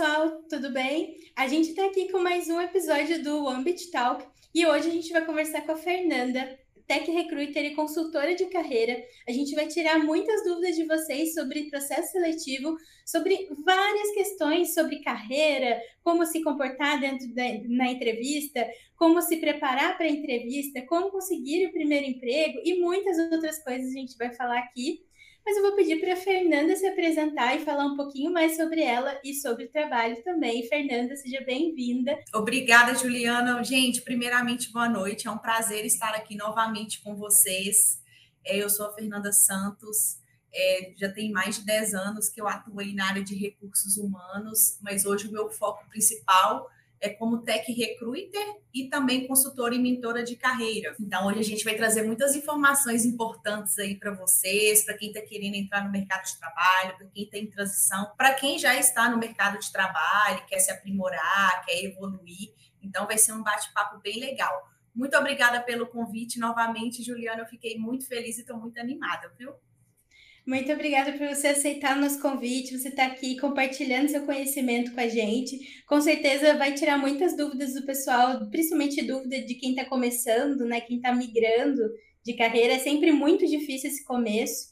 pessoal, tudo bem? A gente está aqui com mais um episódio do Ambit Talk e hoje a gente vai conversar com a Fernanda, Tech Recruiter e consultora de carreira. A gente vai tirar muitas dúvidas de vocês sobre processo seletivo, sobre várias questões sobre carreira, como se comportar dentro da na entrevista, como se preparar para a entrevista, como conseguir o primeiro emprego e muitas outras coisas a gente vai falar aqui mas eu vou pedir para a Fernanda se apresentar e falar um pouquinho mais sobre ela e sobre o trabalho também. Fernanda, seja bem-vinda. Obrigada, Juliana. Gente, primeiramente, boa noite. É um prazer estar aqui novamente com vocês. É, eu sou a Fernanda Santos. É, já tem mais de 10 anos que eu atuei na área de recursos humanos, mas hoje o meu foco principal é como tech recruiter e também consultora e mentora de carreira. Então, hoje a gente vai trazer muitas informações importantes aí para vocês, para quem está querendo entrar no mercado de trabalho, para quem está em transição, para quem já está no mercado de trabalho, quer se aprimorar, quer evoluir. Então, vai ser um bate-papo bem legal. Muito obrigada pelo convite novamente, Juliana. Eu fiquei muito feliz e estou muito animada, viu? Muito obrigada por você aceitar o nosso convite, você estar tá aqui compartilhando seu conhecimento com a gente. Com certeza vai tirar muitas dúvidas do pessoal, principalmente dúvida de quem está começando, né? Quem está migrando de carreira. É sempre muito difícil esse começo.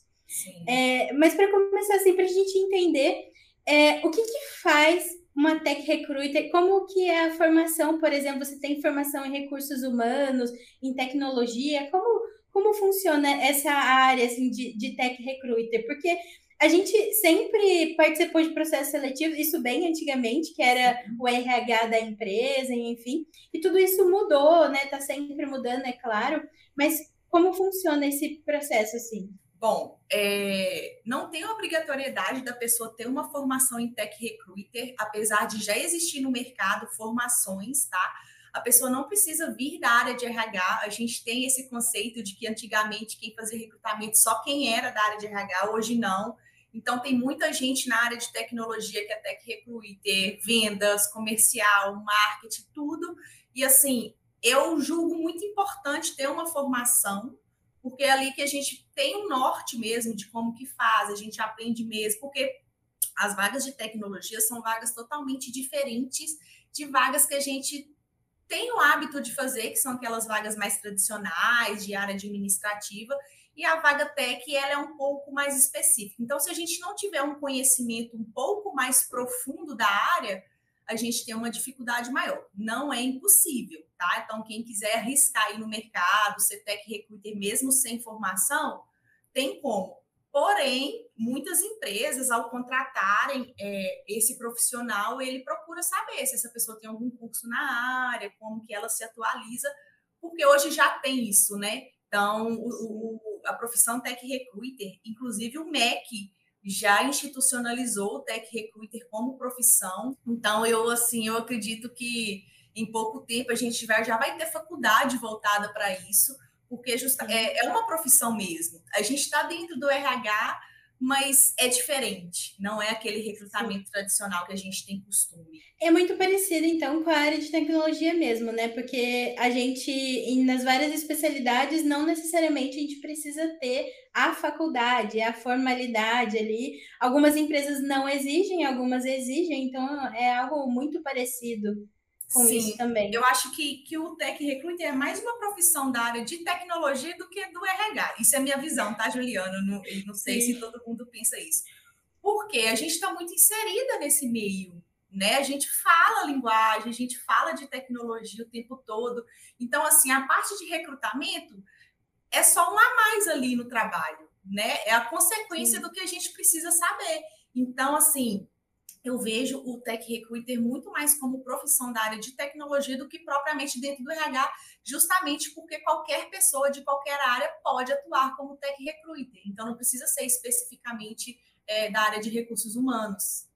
É, mas para começar assim, para a gente entender é, o que, que faz uma tech recruiter, como que é a formação, por exemplo, você tem formação em recursos humanos, em tecnologia, como como funciona essa área assim, de, de tech recruiter? Porque a gente sempre participou de processo seletivo, isso bem antigamente, que era o RH da empresa, enfim, e tudo isso mudou, né? Tá sempre mudando, é claro, mas como funciona esse processo assim? Bom, é, não tem obrigatoriedade da pessoa ter uma formação em tech recruiter, apesar de já existir no mercado formações, tá? A pessoa não precisa vir da área de RH. A gente tem esse conceito de que antigamente quem fazia recrutamento só quem era da área de RH, hoje não. Então, tem muita gente na área de tecnologia que é tech recruiter, vendas, comercial, marketing, tudo. E assim, eu julgo muito importante ter uma formação, porque é ali que a gente tem um norte mesmo de como que faz, a gente aprende mesmo, porque as vagas de tecnologia são vagas totalmente diferentes de vagas que a gente tem o hábito de fazer, que são aquelas vagas mais tradicionais, de área administrativa, e a vaga tech ela é um pouco mais específica. Então, se a gente não tiver um conhecimento um pouco mais profundo da área, a gente tem uma dificuldade maior. Não é impossível, tá? Então, quem quiser arriscar aí no mercado, ser tech recruiter mesmo sem formação, tem como. Porém, muitas empresas, ao contratarem é, esse profissional, ele procura saber se essa pessoa tem algum curso na área, como que ela se atualiza, porque hoje já tem isso, né? Então, o, o, a profissão Tech Recruiter, inclusive o MEC, já institucionalizou o Tech Recruiter como profissão. Então, eu assim, eu acredito que em pouco tempo a gente vai, já vai ter faculdade voltada para isso porque justa, é, é uma profissão mesmo. A gente está dentro do RH, mas é diferente, não é aquele recrutamento Sim. tradicional que a gente tem costume. É muito parecido, então, com a área de tecnologia mesmo, né? Porque a gente, nas várias especialidades, não necessariamente a gente precisa ter a faculdade, a formalidade ali. Algumas empresas não exigem, algumas exigem, então é algo muito parecido com Sim, isso também. Eu acho que, que o Tech Recruiter é mais uma profissão da área de tecnologia do que do RH. Isso é minha visão, tá, Juliana? Não, não sei Sim. se todo mundo pensa isso. Porque a gente está muito inserida nesse meio. Né? A gente fala linguagem, a gente fala de tecnologia o tempo todo. Então, assim, a parte de recrutamento é só um a mais ali no trabalho, né? É a consequência Sim. do que a gente precisa saber. Então, assim, eu vejo o Tech Recruiter muito mais como profissão da área de tecnologia do que propriamente dentro do RH, justamente porque qualquer pessoa de qualquer área pode atuar como Tech Recruiter. Então, não precisa ser especificamente é, da área de recursos humanos.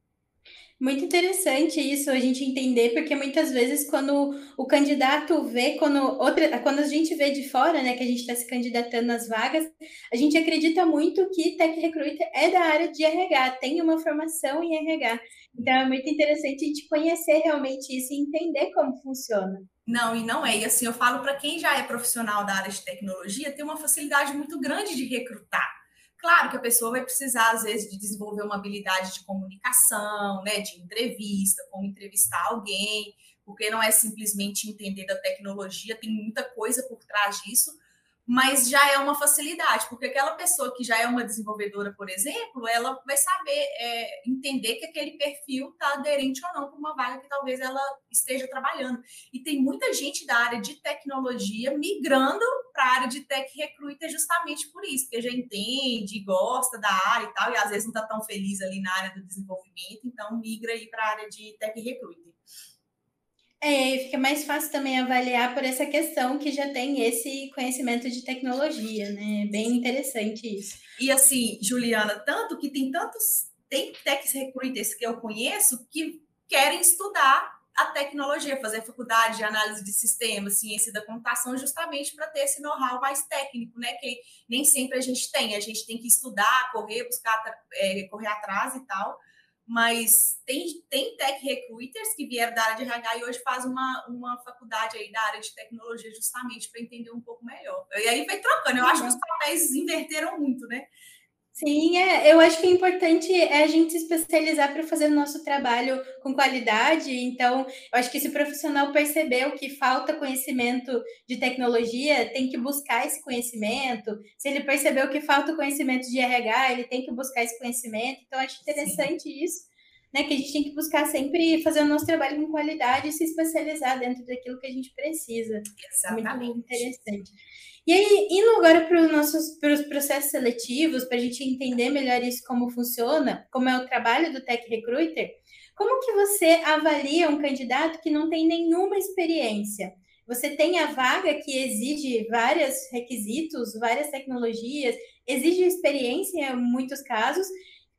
Muito interessante isso, a gente entender, porque muitas vezes quando o candidato vê, quando, outra, quando a gente vê de fora, né, que a gente está se candidatando nas vagas, a gente acredita muito que Tech Recruiter é da área de RH, tem uma formação em RH. Então é muito interessante a gente conhecer realmente isso e entender como funciona. Não, e não é. E assim, eu falo para quem já é profissional da área de tecnologia, tem uma facilidade muito grande de recrutar Claro que a pessoa vai precisar, às vezes, de desenvolver uma habilidade de comunicação, né, de entrevista, como entrevistar alguém, porque não é simplesmente entender da tecnologia, tem muita coisa por trás disso, mas já é uma facilidade, porque aquela pessoa que já é uma desenvolvedora, por exemplo, ela vai saber é, entender que aquele perfil está aderente ou não para uma vaga que talvez ela esteja trabalhando. E tem muita gente da área de tecnologia migrando para a área de tech recruiter justamente por isso, porque já entende, gosta da área e tal, e às vezes não está tão feliz ali na área do desenvolvimento, então migra aí para a área de tech recruiter. É, fica mais fácil também avaliar por essa questão que já tem esse conhecimento de tecnologia, né? Bem interessante isso. E assim, Juliana, tanto que tem tantos, tem tech recruiters que eu conheço que querem estudar a tecnologia, fazer faculdade de análise de sistemas, ciência da computação, justamente para ter esse know-how mais técnico, né? Que nem sempre a gente tem. A gente tem que estudar, correr, buscar, é, correr atrás e tal mas tem, tem tech recruiters que vieram da área de RH e hoje faz uma, uma faculdade aí da área de tecnologia justamente para entender um pouco melhor. E aí vai trocando, eu acho que os papéis inverteram muito, né? Sim, é, eu acho que é importante é a gente se especializar para fazer o nosso trabalho com qualidade. Então, eu acho que se o profissional percebeu que falta conhecimento de tecnologia, tem que buscar esse conhecimento. Se ele percebeu que falta conhecimento de RH, ele tem que buscar esse conhecimento. Então, acho interessante Sim. isso, né? Que a gente tem que buscar sempre fazer o nosso trabalho com qualidade e se especializar dentro daquilo que a gente precisa. Exatamente. Muito interessante. E aí, indo agora para os nossos pros processos seletivos, para a gente entender melhor isso como funciona, como é o trabalho do Tech Recruiter, como que você avalia um candidato que não tem nenhuma experiência? Você tem a vaga que exige vários requisitos, várias tecnologias, exige experiência em muitos casos.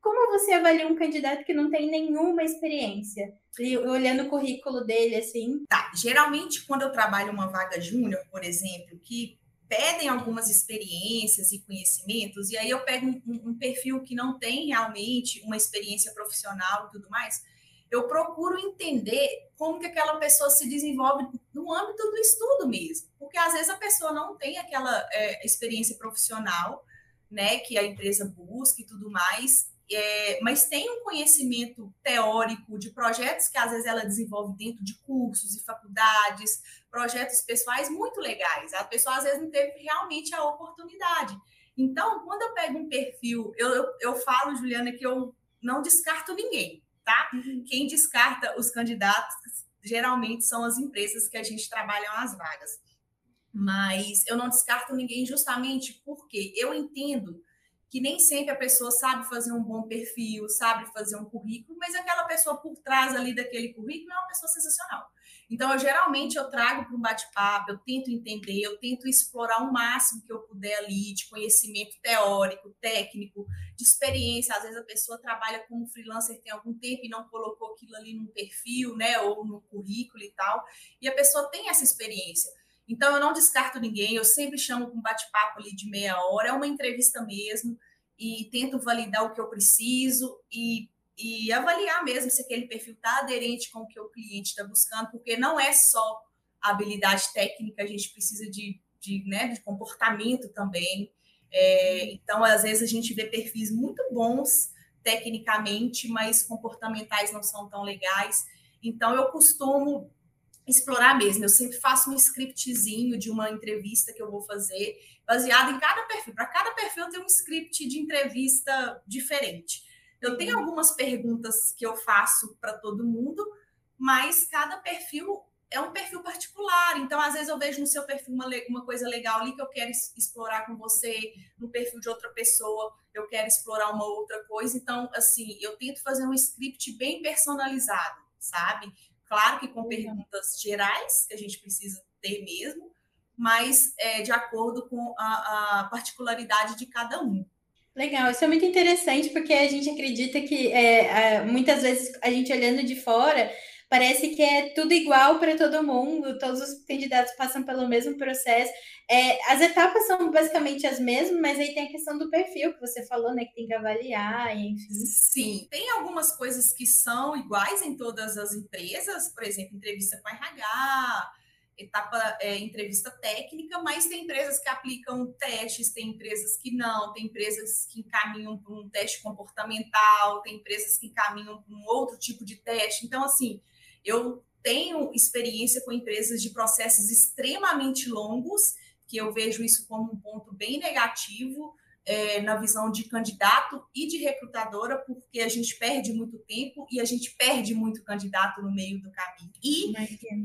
Como você avalia um candidato que não tem nenhuma experiência? E olhando o currículo dele, assim. Tá, geralmente quando eu trabalho uma vaga júnior, por exemplo, que pedem algumas experiências e conhecimentos, e aí eu pego um, um, perfil que não tem realmente uma experiência profissional e tudo mais, eu procuro entender como que aquela pessoa se desenvolve no âmbito do estudo mesmo, porque às vezes a pessoa não tem aquela é, experiência profissional, né, que a empresa busca e tudo mais, é, mas tem um conhecimento teórico de projetos que às vezes ela desenvolve dentro de cursos e faculdades, projetos pessoais muito legais. A pessoa às vezes não teve realmente a oportunidade. Então, quando eu pego um perfil, eu, eu, eu falo, Juliana, que eu não descarto ninguém, tá? Uhum. Quem descarta os candidatos geralmente são as empresas que a gente trabalha as vagas. Mas eu não descarto ninguém justamente porque eu entendo que nem sempre a pessoa sabe fazer um bom perfil, sabe fazer um currículo, mas aquela pessoa por trás ali daquele currículo é uma pessoa sensacional. Então, eu geralmente eu trago para um bate-papo, eu tento entender, eu tento explorar o máximo que eu puder ali de conhecimento teórico, técnico, de experiência. Às vezes a pessoa trabalha como freelancer tem algum tempo e não colocou aquilo ali num perfil, né, ou no currículo e tal, e a pessoa tem essa experiência. Então, eu não descarto ninguém, eu sempre chamo um bate-papo ali de meia hora, é uma entrevista mesmo, e tento validar o que eu preciso e, e avaliar mesmo se aquele perfil está aderente com o que o cliente está buscando, porque não é só habilidade técnica, a gente precisa de, de, né, de comportamento também. É, então, às vezes, a gente vê perfis muito bons tecnicamente, mas comportamentais não são tão legais. Então, eu costumo explorar mesmo. Eu sempre faço um scriptzinho de uma entrevista que eu vou fazer, baseado em cada perfil. Para cada perfil tem um script de entrevista diferente. Eu tenho uhum. algumas perguntas que eu faço para todo mundo, mas cada perfil é um perfil particular. Então, às vezes, eu vejo no seu perfil uma, uma coisa legal ali que eu quero explorar com você, no perfil de outra pessoa, eu quero explorar uma outra coisa. Então, assim, eu tento fazer um script bem personalizado, sabe? Claro que com perguntas gerais, que a gente precisa ter mesmo, mas é, de acordo com a, a, particularidade de cada um. Legal, isso é muito interessante, porque a gente acredita que é, muitas vezes a gente olhando de fora parece que é tudo igual para todo mundo, todos os candidatos passam pelo mesmo processo. É, as etapas são basicamente as mesmas, mas aí tem a questão do perfil que você falou, né? Que tem que avaliar, enfim. Sim, tem algumas coisas que são iguais em todas as empresas, por exemplo, entrevista com RH, etapa é, entrevista técnica, mas tem empresas que aplicam testes, tem empresas que não, tem empresas que encaminham para um teste comportamental, tem empresas que encaminham para um outro tipo de teste. Então, assim, eu tenho experiência com empresas de processos extremamente longos, que eu vejo isso como um ponto bem negativo, é, na visão de candidato e de recrutadora, porque a gente perde muito tempo e a gente perde muito candidato no meio do caminho. E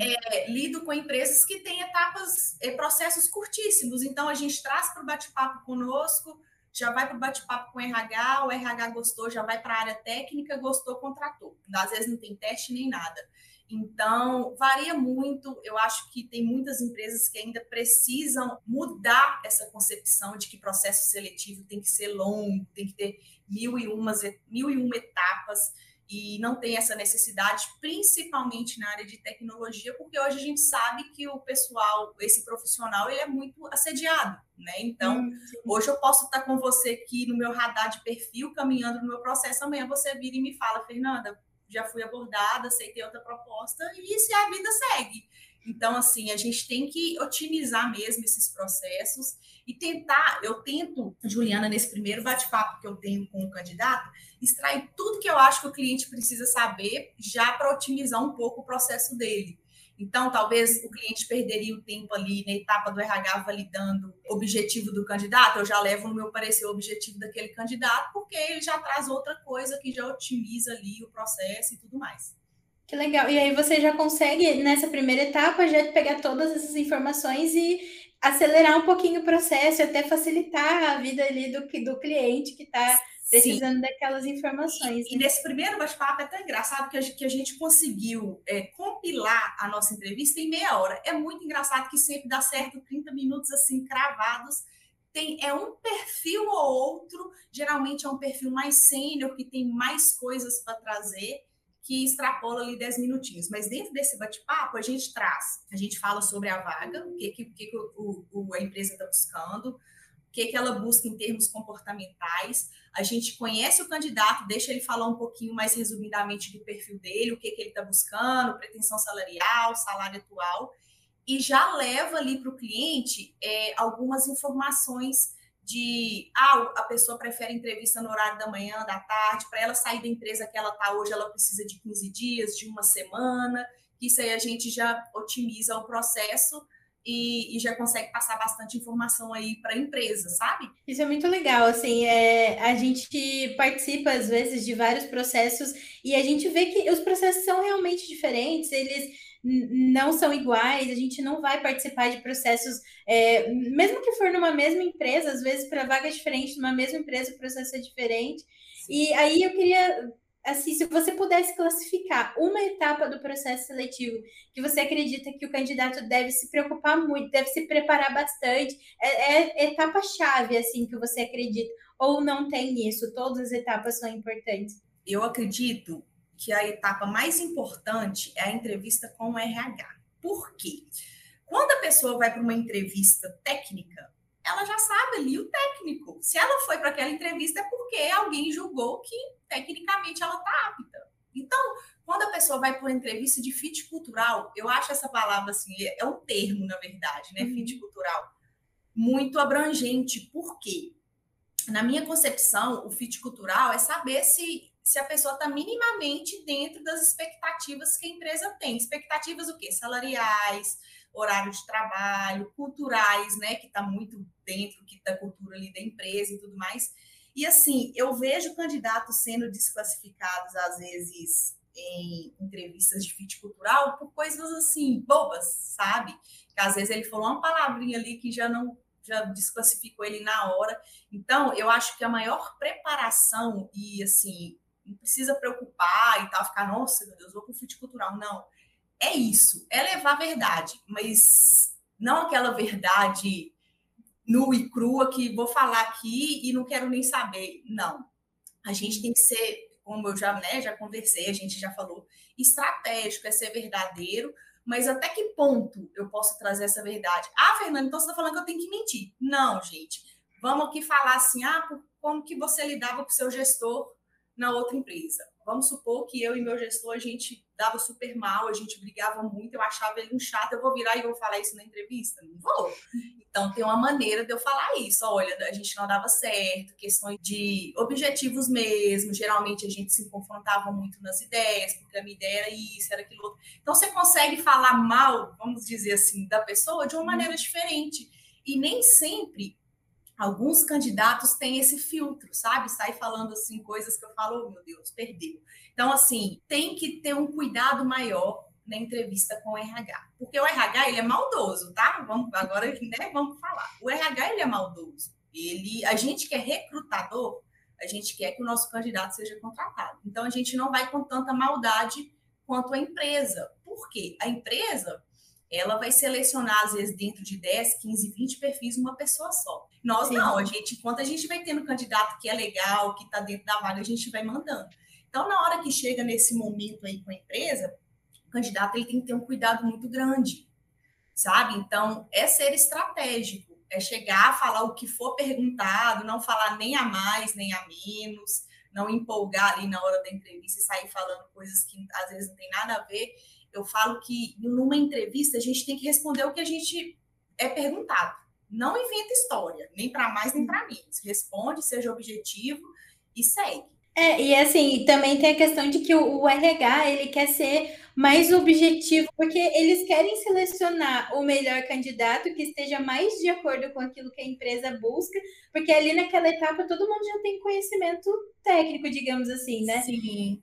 é, lido com empresas que têm etapas, é, processos curtíssimos. Então, a gente traz para o bate-papo conosco, já vai para o bate-papo com o RH, o RH gostou, já vai para a área técnica, gostou, contratou. Às vezes não tem teste nem nada. Então, varia muito. Eu acho que tem muitas empresas que ainda precisam mudar essa concepção de que processo seletivo tem que ser longo, tem que ter mil e, umas, mil e uma etapas, e não tem essa necessidade, principalmente na área de tecnologia, porque hoje a gente sabe que o pessoal, esse profissional, ele é muito assediado, né? Então, hum, hoje eu posso estar com você aqui no meu radar de perfil, caminhando no meu processo, amanhã você vira e me fala, Fernanda, já fui abordada, aceitei outra proposta e se a vida segue. Então, assim, a gente tem que otimizar mesmo esses processos e tentar, eu tento, Juliana, nesse primeiro bate-papo que eu tenho com o candidato, extrair tudo que eu acho que o cliente precisa saber já para otimizar um pouco o processo dele. Então, talvez o cliente perderia o tempo ali na etapa do RH validando o objetivo do candidato. Eu já levo no meu parecer o objetivo daquele candidato, porque ele já traz outra coisa que já otimiza ali o processo e tudo mais. Que legal. E aí você já consegue, nessa primeira etapa, já pegar todas essas informações e acelerar um pouquinho o processo, até facilitar a vida ali do, do cliente que está precisando Sim. daquelas informações. E, né? e nesse primeiro bate-papo é tão engraçado que a gente, que a gente conseguiu é, compilar a nossa entrevista em meia hora. É muito engraçado que sempre dá certo 30 minutos assim, cravados. Tem, é um perfil ou outro, geralmente é um perfil mais sênior, que tem mais coisas para trazer, que extrapola ali 10 minutinhos. Mas dentro desse bate-papo, a gente traz, a gente fala sobre a vaga, o que, que, que o, o, a empresa está buscando, o que, que ela busca em termos comportamentais. A gente conhece o candidato, deixa ele falar um pouquinho mais resumidamente do perfil dele, o que, que ele está buscando, pretensão salarial, salário atual, e já leva ali para o cliente é, algumas informações de ah, a pessoa prefere entrevista no horário da manhã, da tarde, para ela sair da empresa que ela está hoje, ela precisa de 15 dias, de uma semana, isso aí a gente já otimiza o processo e, e, já consegue passar bastante informação aí para a empresa, sabe? Isso é muito legal, assim, é, a gente participa às vezes de vários processos e a gente vê que os processos são realmente diferentes, eles não são iguais, a gente não vai participar de processos, é, mesmo que for numa mesma empresa, às vezes para vaga diferente, numa mesma empresa o processo é diferente. E aí eu queria assim, se você pudesse classificar uma etapa do processo seletivo que você acredita que o candidato deve se preocupar muito, deve se preparar bastante, é, é etapa-chave, assim, que você acredita, ou não tem isso? Todas as etapas são importantes? Eu acredito que a etapa mais importante é a entrevista com o RH. Por quê? Quando a pessoa vai para uma entrevista técnica, ela já sabe ali o técnico. Se ela foi para aquela entrevista é porque alguém julgou que tecnicamente ela está apta. Então, quando a pessoa vai para uma entrevista de fit cultural, eu acho essa palavra assim, é um termo, na verdade, né? Uhum. Fit cultural, muito abrangente. Por quê? Na minha concepção, o fit cultural é saber se, se a pessoa está minimamente dentro das expectativas que a empresa tem. Expectativas o quê? Salariais, horário de trabalho, culturais, né, que está muito dentro que da cultura ali da empresa e tudo mais. E assim, eu vejo candidatos sendo desclassificados às vezes em entrevistas de fit cultural por coisas assim bobas, sabe? Que às vezes ele falou uma palavrinha ali que já não já desclassificou ele na hora. Então, eu acho que a maior preparação e assim, não precisa preocupar e tal, ficar, nossa, meu Deus, vou para o fit cultural. Não é isso, é levar a verdade, mas não aquela verdade nua e crua que vou falar aqui e não quero nem saber. Não. A gente tem que ser, como eu já, né, já conversei, a gente já falou, estratégico, é ser verdadeiro, mas até que ponto eu posso trazer essa verdade? Ah, Fernanda, então você está falando que eu tenho que mentir. Não, gente. Vamos aqui falar assim, ah, como que você lidava com o seu gestor na outra empresa. Vamos supor que eu e meu gestor, a gente dava super mal, a gente brigava muito, eu achava ele um chato, eu vou virar e vou falar isso na entrevista? Não vou. Então, tem uma maneira de eu falar isso. Olha, a gente não dava certo, questões de objetivos mesmo. Geralmente, a gente se confrontava muito nas ideias, porque a minha ideia era isso, era aquilo outro. Então, você consegue falar mal, vamos dizer assim, da pessoa de uma maneira diferente. E nem sempre alguns candidatos têm esse filtro, sabe? Sai falando assim coisas que eu falo, oh, meu Deus, perdeu. Então, assim, tem que ter um cuidado maior na entrevista com o RH. Porque o RH, ele é maldoso, tá? Vamos, agora, né, vamos falar. O RH, ele é maldoso. Ele, a gente que é recrutador, a gente quer que o nosso candidato seja contratado. Então, a gente não vai com tanta maldade quanto a empresa. Por quê? A empresa, ela vai selecionar, às vezes, dentro de 10, 15, 20 perfis, uma pessoa só. Nós Sim. não, a gente, enquanto a gente vai tendo candidato que é legal, que está dentro da vaga, a gente vai mandando. Então, na hora que chega nesse momento aí com a empresa, o candidato ele tem que ter um cuidado muito grande, sabe? Então, é ser estratégico, é chegar, falar o que for perguntado, não falar nem a mais, nem a menos, não empolgar ali na hora da entrevista e sair falando coisas que às vezes não tem nada a ver eu falo que numa entrevista a gente tem que responder o que a gente é perguntado. Não inventa história, nem para mais nem para menos. Responde, seja objetivo e segue. É, e assim, também tem a questão de que o, o, RH ele quer ser mais objetivo, porque eles querem selecionar o melhor candidato que esteja mais de acordo com aquilo que a empresa busca, porque ali naquela etapa todo mundo já tem conhecimento técnico, digamos assim, né? Sim.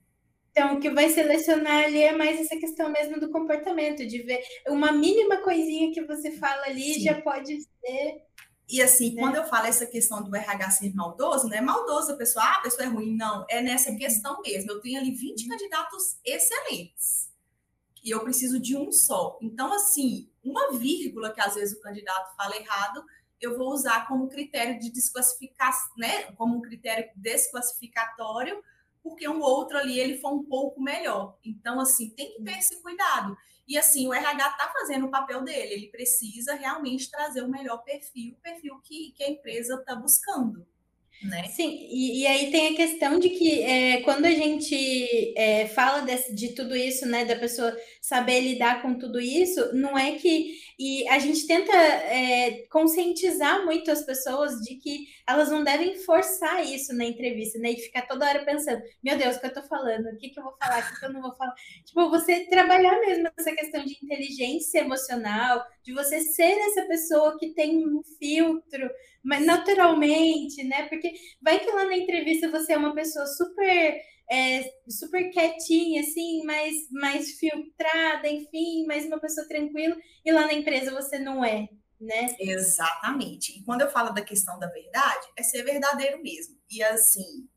Então, o que vai selecionar ali é mais essa questão mesmo do comportamento, de ver uma mínima coisinha que você fala ali Sim. já pode ser. E assim, né? quando eu falo essa questão do RH ser maldoso, não é maldoso a pessoa, ah, a pessoa é ruim, não, é nessa uhum. questão mesmo. Eu tenho ali 20 uhum. candidatos excelentes e eu preciso de um só. Então, assim, uma vírgula que às vezes o candidato fala errado, eu vou usar como critério de desclassificação, né? Como um critério desclassificatório porque um outro ali ele foi um pouco melhor. Então, assim, tem que ter esse cuidado. E assim, o RH está fazendo o papel dele, ele precisa realmente trazer o melhor perfil, o perfil que, que a empresa está buscando. Né? Sim, e, e, aí tem a questão de que é, quando a gente é, fala desse, de tudo isso, né, da pessoa saber lidar com tudo isso, não é que. E a gente tenta é, conscientizar muito as pessoas de que elas não devem forçar isso na entrevista, né? E ficar toda hora pensando, meu Deus, o que eu tô falando? O que, que eu vou falar? O que, que eu não vou falar? Tipo, você trabalhar mesmo essa questão de inteligência emocional, de você ser essa pessoa que tem um filtro mas naturalmente, né? Porque vai que lá na entrevista você é uma pessoa super é, super quietinha, assim, mais, mais filtrada, enfim, mais uma pessoa tranquila, e lá na empresa você não é, né? Exatamente. E quando eu falo da questão da verdade, é ser verdadeiro mesmo. E assim,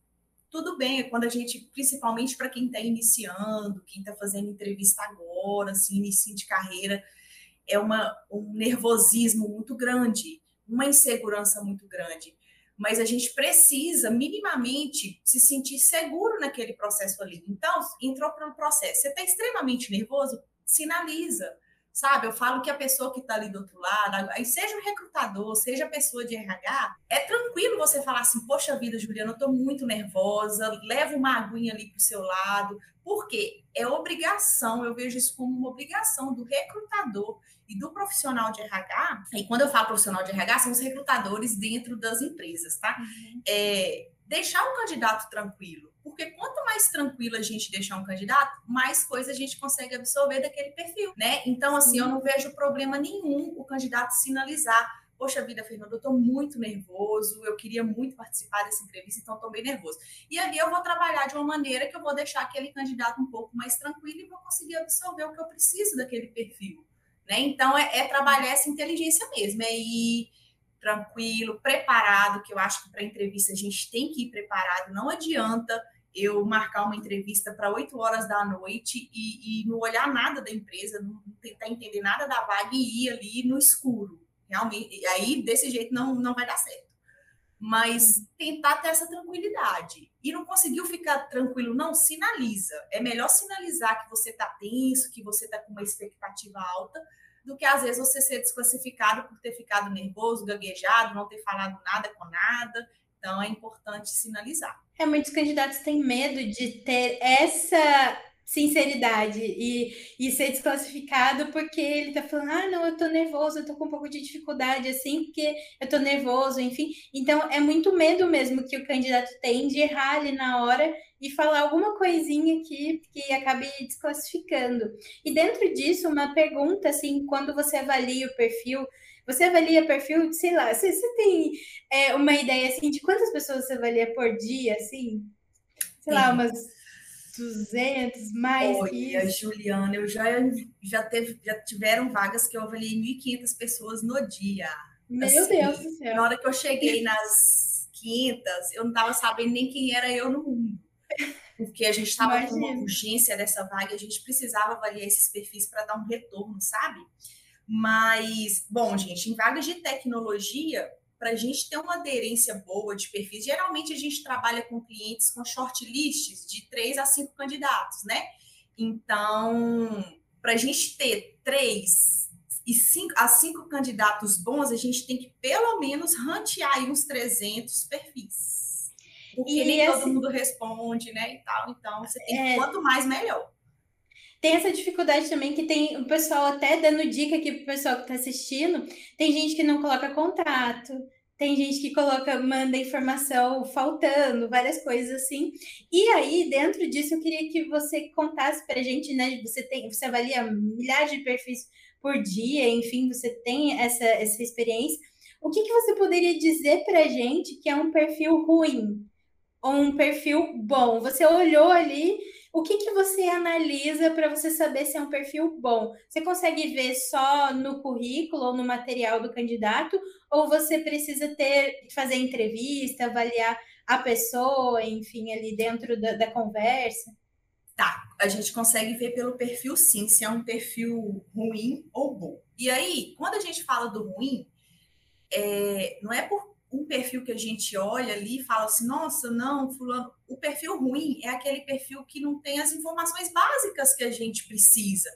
tudo bem, é quando a gente, principalmente para quem está iniciando, quem está fazendo entrevista agora, assim, início de carreira, é uma, um nervosismo muito grande uma insegurança muito grande. Mas a gente precisa minimamente se sentir seguro naquele processo ali. Então, entrou para um processo, você está extremamente nervoso, sinaliza sabe? Eu falo que a pessoa que está ali do outro lado, aí seja o recrutador, seja a pessoa de RH, é tranquilo você falar assim, poxa vida, Juliana, eu estou muito nervosa, leva uma aguinha ali para o seu lado, porque é obrigação, eu vejo isso como uma obrigação do recrutador e do profissional de RH, e quando eu falo profissional de RH, são os recrutadores dentro das empresas, tá? Uhum. É, deixar o candidato tranquilo. Porque quanto mais tranquilo a gente deixar um candidato, mais coisa a gente consegue absorver daquele perfil, né? Então, assim, Sim. eu não vejo problema nenhum o candidato sinalizar poxa vida, Fernando, eu estou muito nervoso, eu queria muito participar dessa entrevista, então estou bem nervoso. E ali eu vou trabalhar de uma maneira que eu vou deixar aquele candidato um pouco mais tranquilo e vou conseguir absorver o que eu preciso daquele perfil. Né? Então, é, é trabalhar essa inteligência mesmo, é ir tranquilo, preparado, que eu acho que para entrevista a gente tem que ir preparado, não adianta eu marcar uma entrevista para 8 horas da noite e, e, não olhar nada da empresa, não tentar entender nada da vaga e ir ali no escuro. Realmente, aí desse jeito não, não vai dar certo. Mas tentar ter essa tranquilidade. E não conseguiu ficar tranquilo, não, sinaliza. É melhor sinalizar que você está tenso, que você está com uma expectativa alta, do que às vezes você ser desclassificado por ter ficado nervoso, gaguejado, não ter falado nada com nada. Então, é importante sinalizar. É, muitos candidatos têm medo de ter essa sinceridade e, e ser desclassificado porque ele tá falando, ah, não, eu tô nervoso, eu tô com um pouco de dificuldade, assim, porque eu tô nervoso, enfim. Então, é muito medo mesmo que o candidato tem de errar ali na hora e falar alguma coisinha que, que acabe desclassificando. E dentro disso, uma pergunta, assim, quando você avalia o perfil, você avalia perfil, sei lá, você, você tem é, uma ideia, assim, de quantas pessoas você avalia por dia, assim? Sei lá, umas 200, mais Olha, isso. Juliana, eu já, já, teve, já tiveram vagas que eu avaliei 1.500 pessoas no dia. Meu assim, Deus do céu. Na hora que eu cheguei nas 500, eu não estava sabendo nem quem era eu no mundo. Porque a gente estava com uma urgência dessa vaga, a gente precisava avaliar esses perfis para dar um retorno, sabe? Mas, bom, gente, em vagas de tecnologia, para a gente ter uma aderência boa de perfis, geralmente a gente trabalha com clientes com shortlists de três a cinco candidatos, né? Então, para a gente ter três e cinco, a cinco candidatos bons, a gente tem que pelo menos rantear aí uns 300 perfis. Porque e nem todo mundo responde, né? E tal. Então, você tem é... quanto mais, melhor. Tem essa dificuldade também que tem o pessoal até dando dica aqui pro pessoal que está assistindo. Tem gente que não coloca contato, tem gente que coloca, manda informação faltando, várias coisas assim. E aí, dentro disso, eu queria que você contasse para a gente, né? Você tem, você avalia milhares de perfis por dia, enfim, você tem essa, essa experiência. O que, que você poderia dizer para a gente que é um perfil ruim ou um perfil bom? Você olhou ali o que, que você analisa para você saber se é um perfil bom? Você consegue ver só no currículo ou no material do candidato? Ou você precisa ter fazer entrevista, avaliar a pessoa, enfim, ali dentro da, da conversa? Tá, a gente consegue ver pelo perfil sim, se é um perfil ruim ou bom. E aí, quando a gente fala do ruim, é, não é por um perfil que a gente olha ali e fala assim, nossa, não, fulano. O perfil ruim é aquele perfil que não tem as informações básicas que a gente precisa.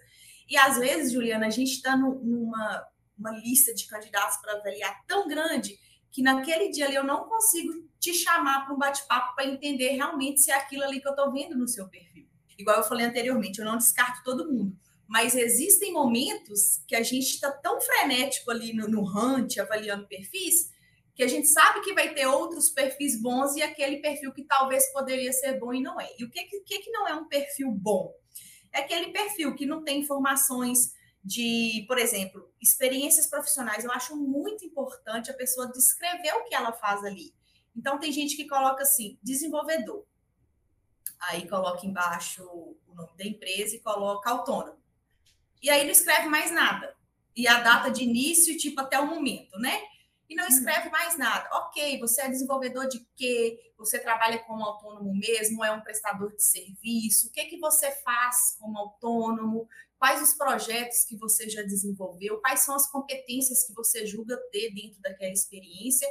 E às vezes, Juliana, a gente está numa uma lista de candidatos para avaliar tão grande que naquele dia ali eu não consigo te chamar para um bate-papo para entender realmente se é aquilo ali que eu estou vendo no seu perfil. Igual eu falei anteriormente, eu não descarto todo mundo. Mas existem momentos que a gente está tão frenético ali no, no hunt, avaliando perfis, que a gente sabe que vai ter outros perfis bons e aquele perfil que talvez poderia ser bom e não é. E o que, que, que não é um perfil bom? É aquele perfil que não tem informações de, por exemplo, experiências profissionais. Eu acho muito importante a pessoa descrever o que ela faz ali. Então, tem gente que coloca assim, desenvolvedor. Aí coloca embaixo o nome da empresa e coloca autônomo. E aí não escreve mais nada. E a data de início, tipo, até o momento, né? E não escreve mais nada. Ok, você é desenvolvedor de quê? Você trabalha como autônomo mesmo? É um prestador de serviço? O que, que você faz como autônomo? Quais os projetos que você já desenvolveu? Quais são as competências que você julga ter dentro daquela experiência?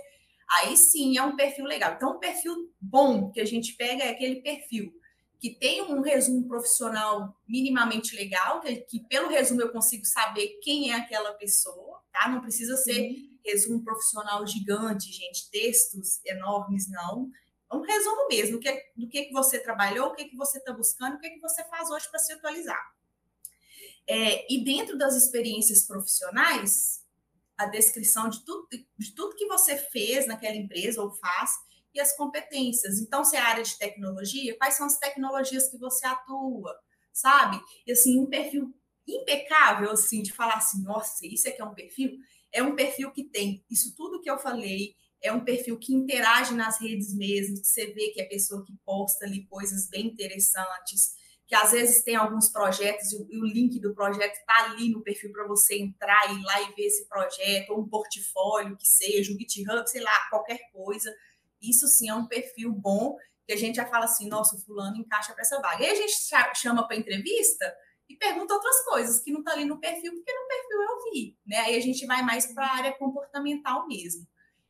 Aí sim é um perfil legal. Então, um perfil bom que a gente pega é aquele perfil que tem um resumo profissional minimamente legal, que, que pelo resumo eu consigo saber quem é aquela pessoa, tá? Não precisa ser uhum resumo profissional gigante, gente, textos enormes, não. É um resumo mesmo do que, do que, que você trabalhou, o que, que você está buscando, o que, que você faz hoje para se atualizar. É, e dentro das experiências profissionais, a descrição de tudo, de tudo que você fez naquela empresa ou faz e as competências. Então, se é área de tecnologia, quais são as tecnologias que você atua, sabe? E assim, um perfil impecável, assim, de falar assim, nossa, isso aqui é um perfil é um perfil que tem isso tudo que eu falei, é um perfil que interage nas redes mesmo, que você vê que é pessoa que posta ali coisas bem interessantes, que às vezes tem alguns projetos e o, link do projeto está ali no perfil para você entrar e ir lá e ver esse projeto, ou um portfólio que seja, um GitHub, sei lá, qualquer coisa. Isso sim é um perfil bom, que a gente já fala assim, nossa, o fulano encaixa para essa vaga. E a gente chama para entrevista, e pergunta outras coisas que não está ali no perfil, porque no perfil eu vi, né? Aí a gente vai mais para a área comportamental mesmo.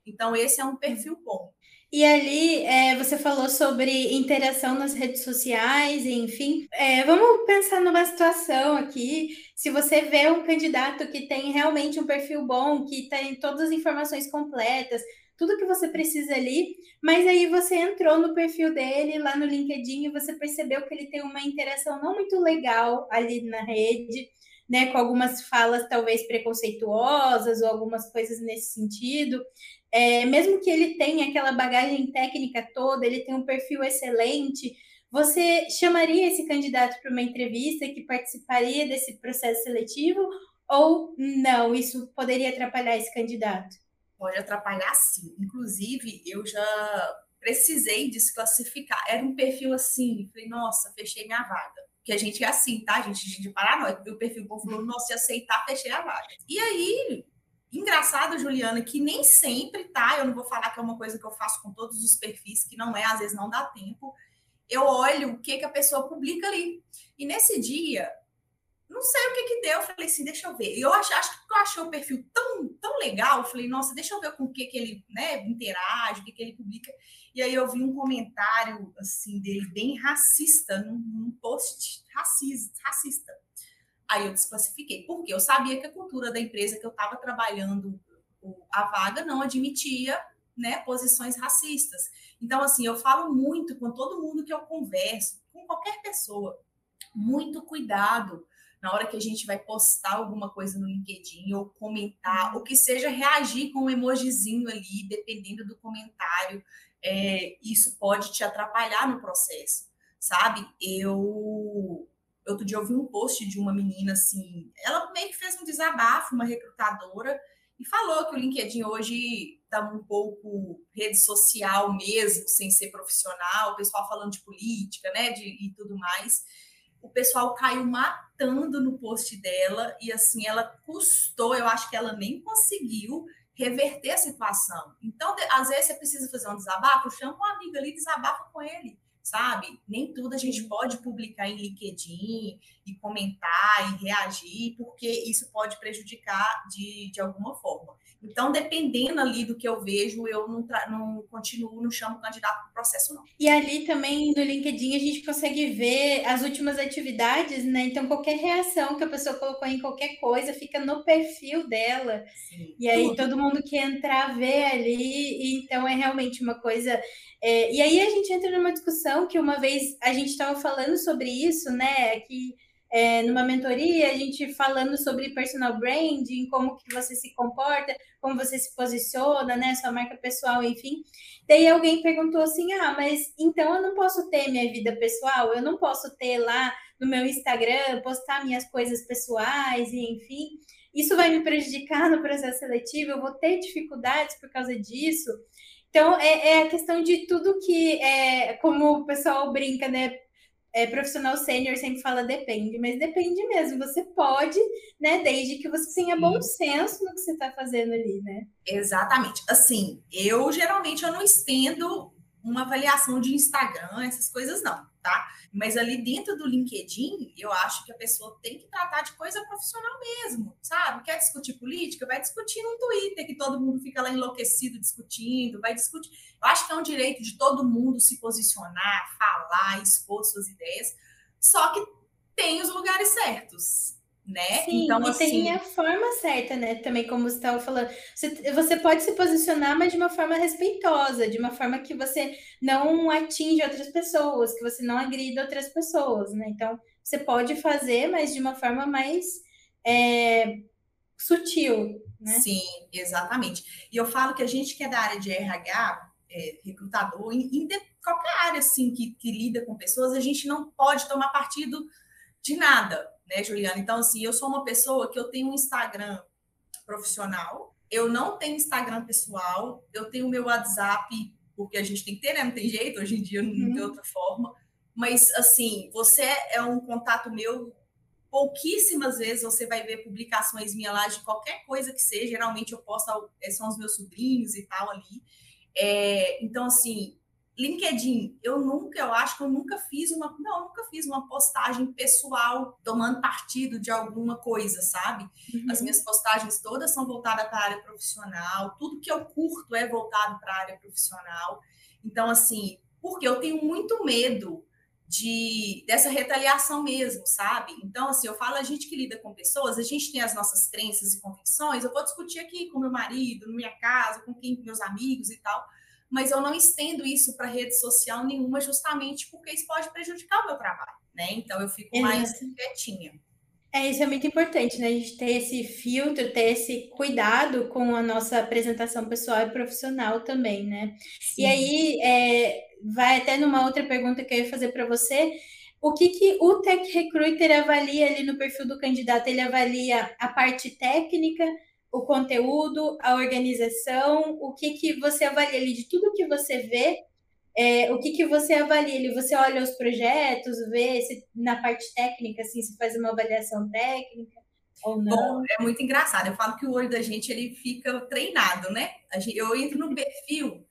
Então, esse é um perfil bom. E ali é, você falou sobre interação nas redes sociais, enfim. É, vamos pensar numa situação aqui. Se você vê um candidato que tem realmente um perfil bom, que tem todas as informações completas, tudo que você precisa ali, mas aí você entrou no perfil dele lá no LinkedIn e você percebeu que ele tem uma interação não muito legal ali na rede, né, com algumas falas talvez preconceituosas ou algumas coisas nesse sentido. É, mesmo que ele tenha aquela bagagem técnica toda, ele tem um perfil excelente, você chamaria esse candidato para uma entrevista que participaria desse processo seletivo ou não? Isso poderia atrapalhar esse candidato? Pode atrapalhar sim. Inclusive, eu já precisei desclassificar. Era um perfil assim, falei, nossa, fechei minha vaga. Que a gente é assim, tá? A gente é paranoico. Viu o perfil bom falou, nossa, se aceitar, fechei a vaga. E aí, engraçado, Juliana, que nem sempre, tá? Eu não vou falar que é uma coisa que eu faço com todos os perfis, que não é, às vezes não dá tempo eu olho o que, que a pessoa publica ali. E nesse dia, não sei o que que deu, eu falei assim, deixa eu ver. E eu acho, acho que eu achei o perfil tão, tão legal, eu falei, nossa, deixa eu ver com o que que ele, né, interage, o que que ele publica. E aí eu vi um comentário, assim, dele bem racista, num, num post racista, racista. Aí eu desclassifiquei, porque eu sabia que a cultura da empresa que eu estava trabalhando a vaga não admitia né, posições racistas. Então, assim, eu falo muito com todo mundo que eu converso, com qualquer pessoa, muito cuidado na hora que a gente vai postar alguma coisa no LinkedIn ou comentar, ou que seja reagir com um emojizinho ali, dependendo do comentário, é, isso pode te atrapalhar no processo, sabe? Eu outro dia eu vi um post de uma menina assim, ela meio que fez um desabafo, uma recrutadora, e falou que o LinkedIn hoje está um pouco rede social mesmo, sem ser profissional, o pessoal falando de política, né, de, e tudo mais. O pessoal caiu matando no post dela e assim ela custou, eu acho que ela nem conseguiu reverter a situação. Então, às vezes você precisa fazer um desabafo, chama um amigo ali, desabafa com ele sabe? Nem tudo a gente pode publicar em LinkedIn e comentar e reagir, porque isso pode prejudicar de, de alguma forma. Então, dependendo ali do que eu vejo, eu não, não continuo, não chamo candidato para o processo, não. E ali também no LinkedIn a gente consegue ver as últimas atividades, né? Então, qualquer reação que a pessoa colocou em qualquer coisa fica no perfil dela. Sim, e aí todo mundo que entrar vê ali, então é realmente uma coisa. É... e aí a gente entra numa discussão que uma vez a gente estava falando sobre isso, né? Que é, numa mentoria, a gente falando sobre personal branding, como que você se comporta, como você se posiciona, né, sua marca pessoal, enfim. Daí alguém perguntou assim: "Ah, mas então eu não posso ter minha vida pessoal? Eu não posso ter lá no meu Instagram, postar minhas coisas pessoais e enfim, isso vai me prejudicar no processo seletivo? Eu vou ter dificuldades por causa disso?" Então, é, é a questão de tudo que, é, como o pessoal brinca, né? É, profissional sênior sempre fala depende, mas depende mesmo. Você pode, né? Desde que você tenha bom senso no que você está fazendo ali, né? Exatamente. Assim, eu geralmente eu não estendo uma avaliação de Instagram, essas coisas não, tá? Mas ali dentro do LinkedIn, eu acho que a pessoa tem que tratar de coisa profissional mesmo, sabe? Quer discutir política? Vai discutir no Twitter, que todo mundo fica lá enlouquecido discutindo, vai discutir. Eu acho que é um direito de todo mundo se posicionar, falar, expor suas ideias, só que tem os lugares certos né? Sim, então, e assim... tem a forma certa, né? Também, como você estava falando, você, você pode se posicionar, mas de uma forma respeitosa, de uma forma que você não atinge outras pessoas, que você não agride outras pessoas, né? Então, você pode fazer, mas de uma forma mais é, sutil, né? Sim, exatamente. E eu falo que a gente que é da área de RH, é, recrutador, em, em qualquer área assim que, que lida com pessoas, a gente não pode tomar partido de nada né, Juliana? Então, assim, eu sou uma pessoa que eu tenho um Instagram profissional, eu não tenho Instagram pessoal, eu tenho meu WhatsApp, porque a gente tem que ter, né? Não tem jeito, hoje em dia não uhum. tem outra forma. Mas, assim, você é um contato meu, pouquíssimas vezes você vai ver publicações minhas lá de qualquer coisa que seja. Geralmente eu posto, eh, são os meus sobrinhos e tal ali. É, então, assim, LinkedIn, eu nunca, eu acho que eu nunca fiz uma, não, nunca fiz uma postagem pessoal tomando partido de alguma coisa, sabe? Uhum. As minhas postagens todas são voltadas para a área profissional, tudo que eu curto é voltado para a área profissional. Então, assim, porque eu tenho muito medo de dessa retaliação mesmo, sabe? Então, assim, eu falo a gente que lida com pessoas, a gente tem as nossas crenças e convicções. Eu vou discutir aqui com meu marido, na minha casa, com quem, com meus amigos e tal, mas eu não estendo isso para rede social nenhuma, justamente porque isso pode prejudicar o meu trabalho, né? Então, eu fico Exato. mais quietinha. É, isso é muito importante, né? A gente ter esse filtro, ter esse cuidado com a nossa apresentação pessoal e profissional também, né? Sim. E aí, é, vai até numa outra pergunta que eu ia fazer para você. O que, que o Tech Recruiter avalia ali no perfil do candidato? Ele avalia a parte técnica, o conteúdo, a organização? O que, que você avalia ali de tudo que você vê? É, o que, que você avalia ali? Você olha os projetos, vê se na parte técnica, assim, se faz uma avaliação técnica ou não? Bom, é muito engraçado. Eu falo que o olho da gente ele fica treinado, né? Eu entro no perfil,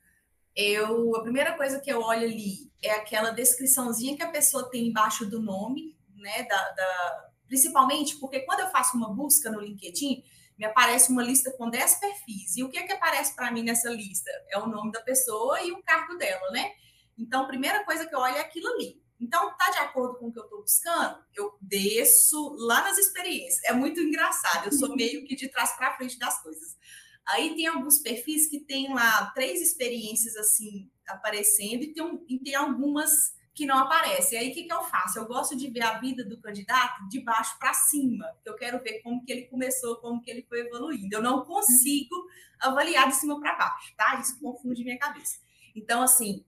eu a primeira coisa que eu olho ali é aquela descriçãozinha que a pessoa tem embaixo do nome, né? Da, da... Principalmente porque quando eu faço uma busca no LinkedIn, me aparece uma lista com 10 perfis. E o que é que aparece para mim nessa lista? É o nome da pessoa e o cargo dela, né? Então, a primeira coisa que eu olho é aquilo ali. Então, tá de acordo com o que eu estou buscando? Eu desço lá nas experiências. É muito engraçado. Eu sou uhum. meio que de trás para frente das coisas. Aí tem alguns perfis que tem lá três experiências assim aparecendo e tem, um, e tem algumas que não aparece. E aí, o que, que eu faço? Eu gosto de ver a vida do candidato de baixo para cima. Eu quero ver como que ele começou, como que ele foi evoluindo. Eu não consigo avaliar de cima para baixo, tá? Isso confunde minha cabeça. Então, assim,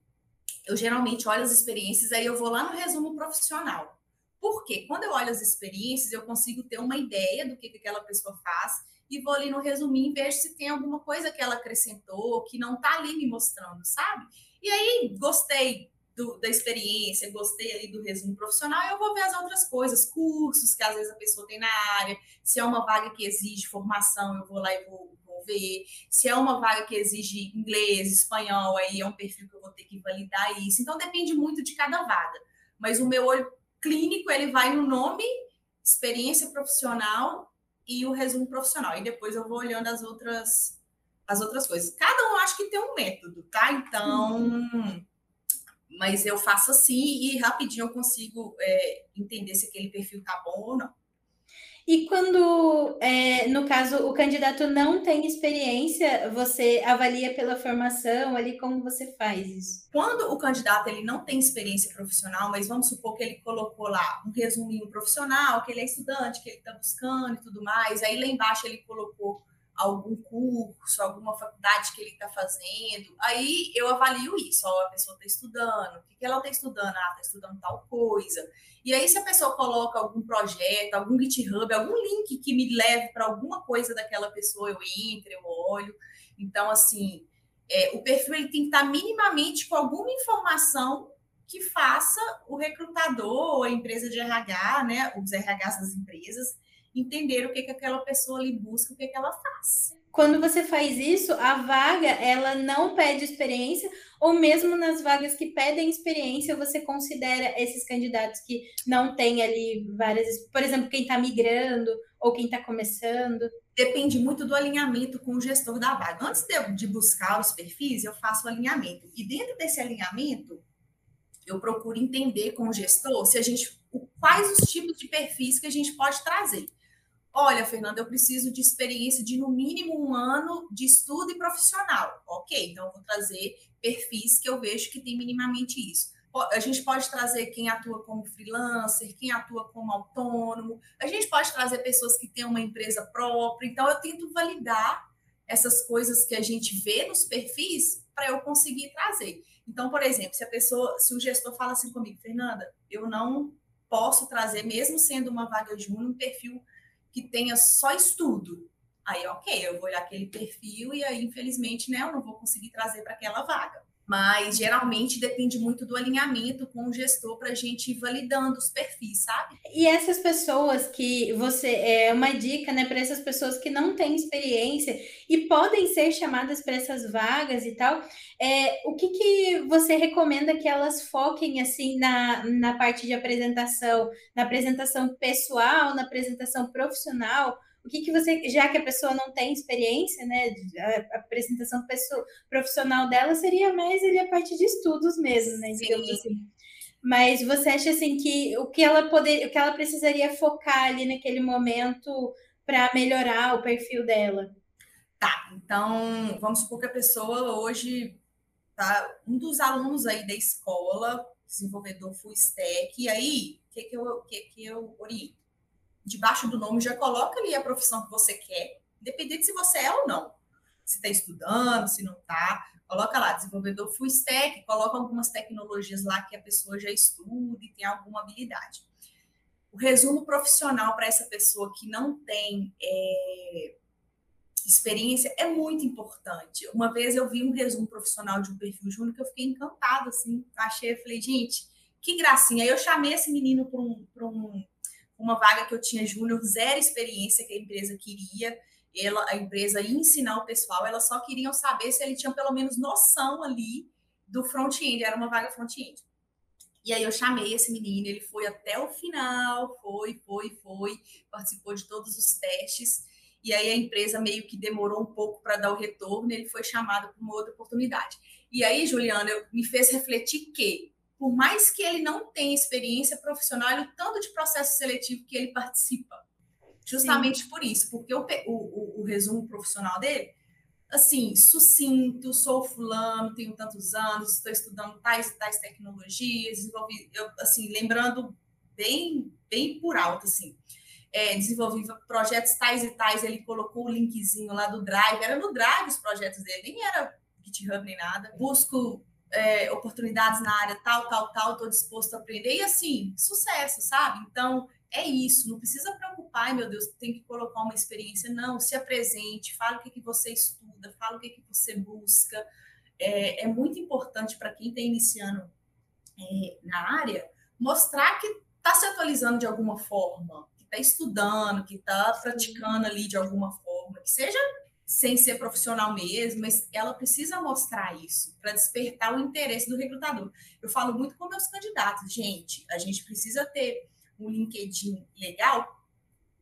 eu geralmente olho as experiências, aí eu vou lá no resumo profissional. Porque quando eu olho as experiências, eu consigo ter uma ideia do que, que aquela pessoa faz e vou ali no resuminho e vejo se tem alguma coisa que ela acrescentou, que não está ali me mostrando, sabe? E aí, gostei, do, da experiência, gostei ali do resumo profissional, eu vou ver as outras coisas, cursos que às vezes a pessoa tem na área, se é uma vaga que exige formação, eu vou lá e vou, vou ver, se é uma vaga que exige inglês, espanhol, aí é um perfil que eu vou ter que validar isso. Então depende muito de cada vaga. Mas o meu olho clínico, ele vai no nome, experiência profissional e o resumo profissional. E depois eu vou olhando as outras as outras coisas. Cada um acho que tem um método, tá? Então, hum mas eu faço assim e rapidinho eu consigo é, entender se aquele perfil tá bom ou não. E quando, é, no caso, o candidato não tem experiência, você avalia pela formação ali como você faz isso? Quando o candidato ele não tem experiência profissional, mas vamos supor que ele colocou lá um resuminho profissional, que ele é estudante, que ele está buscando e tudo mais, aí lá embaixo ele colocou algum curso, alguma faculdade que ele está fazendo. Aí eu avalio isso, ó, a pessoa está estudando, o que, que ela está estudando? Ah, está estudando tal coisa. E aí, se a pessoa coloca algum projeto, algum GitHub, algum link que me leve para alguma coisa daquela pessoa, eu entro, eu olho. Então, assim, é, o perfil ele tem que estar tá minimamente com alguma informação que faça o recrutador ou a empresa de RH, né, os RHs das empresas, entender o que, que aquela pessoa ali busca, o que, que ela faz. Quando você faz isso, a vaga ela não pede experiência, ou mesmo nas vagas que pedem experiência, você considera esses candidatos que não têm ali várias, por exemplo, quem está migrando ou quem está começando? Depende muito do alinhamento com o gestor da vaga. Antes de, de buscar os perfis, eu faço o alinhamento. E dentro desse alinhamento, eu procuro entender com o gestor se a gente quais os tipos de perfis que a gente pode trazer. Olha, Fernanda, eu preciso de experiência de no mínimo um ano de estudo e profissional. Ok, então vou trazer perfis que eu vejo que tem minimamente isso. A gente pode trazer quem atua como freelancer, quem atua como autônomo, a gente pode trazer pessoas que têm uma empresa própria. Então, eu tento validar essas coisas que a gente vê nos perfis para eu conseguir trazer. Então, por exemplo, se a pessoa, se o gestor fala assim comigo, Fernanda, eu não posso trazer, mesmo sendo uma vaga júnior, um perfil que tenha só estudo. Aí, ok, eu vou olhar aquele perfil e aí, infelizmente, né, eu não vou conseguir trazer para aquela vaga. Mas geralmente depende muito do alinhamento com o gestor para a gente ir validando os perfis, sabe? E essas pessoas que você é uma dica, né, para essas pessoas que não têm experiência e podem ser chamadas para essas vagas e tal, é, o que, que você recomenda que elas foquem assim na, na parte de apresentação, na apresentação pessoal, na apresentação profissional? O que, que você, já que a pessoa não tem experiência, né, a, apresentação pessoa, profissional dela seria mais ele a parte de estudos mesmo, né, digamos assim. mas você acha assim que o que ela poder, o que ela precisaria focar ali naquele momento para melhorar o perfil dela? Tá, então vamos supor que a pessoa hoje tá um dos alunos aí da escola, desenvolvedor full stack, e aí o que, que, eu, que, que eu oriento? Debaixo do nome já coloca ali a profissão que você quer, independente se você é ou não. Se está estudando, se não está, coloca lá, desenvolvedor full stack, coloca algumas tecnologias lá que a pessoa já estuda e tem alguma habilidade. O resumo profissional para essa pessoa que não tem é, experiência é muito importante. Uma vez eu vi um resumo profissional de um perfil júnior que eu fiquei encantada, assim, achei, falei, gente, que gracinha. Aí eu chamei esse menino para um, um, uma vaga que eu tinha júnior, zero experiência que a empresa queria, ela, a empresa ia ensinar o pessoal, elas só queriam saber se ele tinha pelo menos noção ali do front-end, era uma vaga front-end. E aí eu chamei esse menino, ele foi até o final, foi, foi, foi, participou de todos os testes e aí a empresa meio que demorou um pouco para dar o retorno, ele foi chamado para uma outra oportunidade. E aí, Juliana, me fez refletir que, por mais que ele não tenha experiência profissional, o tanto de processo seletivo que ele participa. Justamente Sim. por isso, porque o, o, o, resumo profissional dele, assim, sucinto, sou fulano, tenho tantos anos, estou estudando tais e tais tecnologias, desenvolvi, eu, assim, lembrando bem, bem por alto, assim é, desenvolvi projetos tais e tais, ele colocou o linkzinho lá do Drive, era no Drive os projetos dele, nem era GitHub nem nada. Busco é, oportunidades na área tal, tal, tal, estou disposto a aprender, e assim, sucesso, sabe? Então, é isso, não precisa preocupar, meu Deus, tem que colocar uma experiência, não, se apresente, fala o que, que você estuda, fala o que, que você busca. É, é muito importante para quem está iniciando é, na área mostrar que está se atualizando de alguma forma, está estudando, que está praticando ali de alguma forma, que seja sem ser profissional mesmo, mas ela precisa mostrar isso para despertar o interesse do recrutador. Eu falo muito com meus candidatos, gente, a gente precisa ter um LinkedIn legal,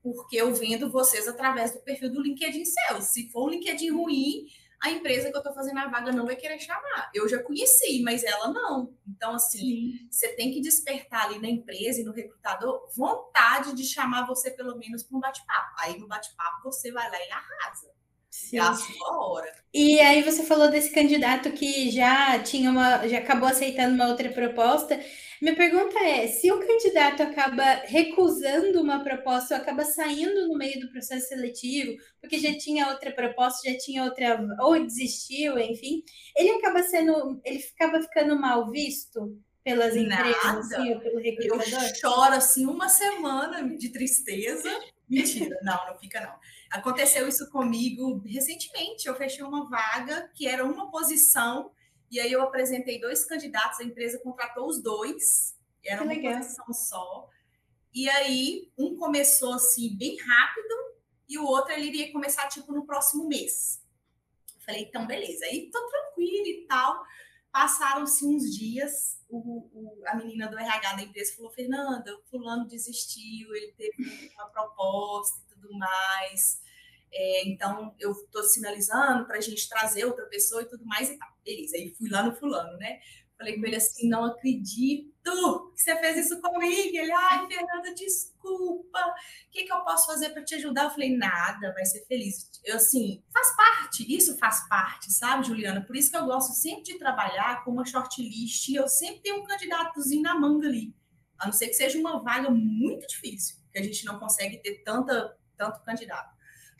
porque eu vendo vocês através do perfil do LinkedIn seu. Se for um LinkedIn ruim, a empresa que eu estou fazendo a vaga não vai querer chamar. Eu já conheci, mas ela não. Então, assim, Sim. você tem que despertar ali na empresa e no recrutador vontade de chamar você, pelo menos, para um bate-papo. Aí, no bate-papo, você vai lá e arrasa. Sim. É a sua hora. E aí você falou desse candidato que já tinha uma, já acabou aceitando uma outra proposta. Minha pergunta é: se o candidato acaba recusando uma proposta ou acaba saindo no meio do processo seletivo, porque já tinha outra proposta, já tinha outra, ou desistiu, enfim, ele acaba sendo, ele acaba ficando mal visto pelas empresas, assim, ou pelo recrutador? Eu choro assim uma semana de tristeza. Mentira, não, não fica não. Aconteceu isso comigo recentemente. Eu fechei uma vaga que era uma posição e aí eu apresentei dois candidatos, a empresa contratou os dois, era uma posição só. E aí um começou assim bem rápido e o outro ele iria começar tipo no próximo mês. Falei, então beleza. Aí tô tranquilo e tal. Passaram-se uns dias, o, o, a menina do RH da empresa falou: Fernanda, o fulano desistiu, ele teve uma proposta e tudo mais. É, então, eu estou sinalizando para a gente trazer outra pessoa e tudo mais e tal. Beleza, aí fui lá no fulano, né? Falei com ele assim, não acredito que você fez isso comigo. Ele, ai, Fernanda, desculpa. O que, que eu posso fazer para te ajudar? Eu falei, nada, vai ser feliz. Eu, assim, faz parte, isso faz parte, sabe, Juliana? Por isso que eu gosto sempre de trabalhar com uma shortlist e eu sempre tenho um candidatozinho na manga ali. A não ser que seja uma vaga muito difícil, que a gente não consegue ter tanta, tanto candidato.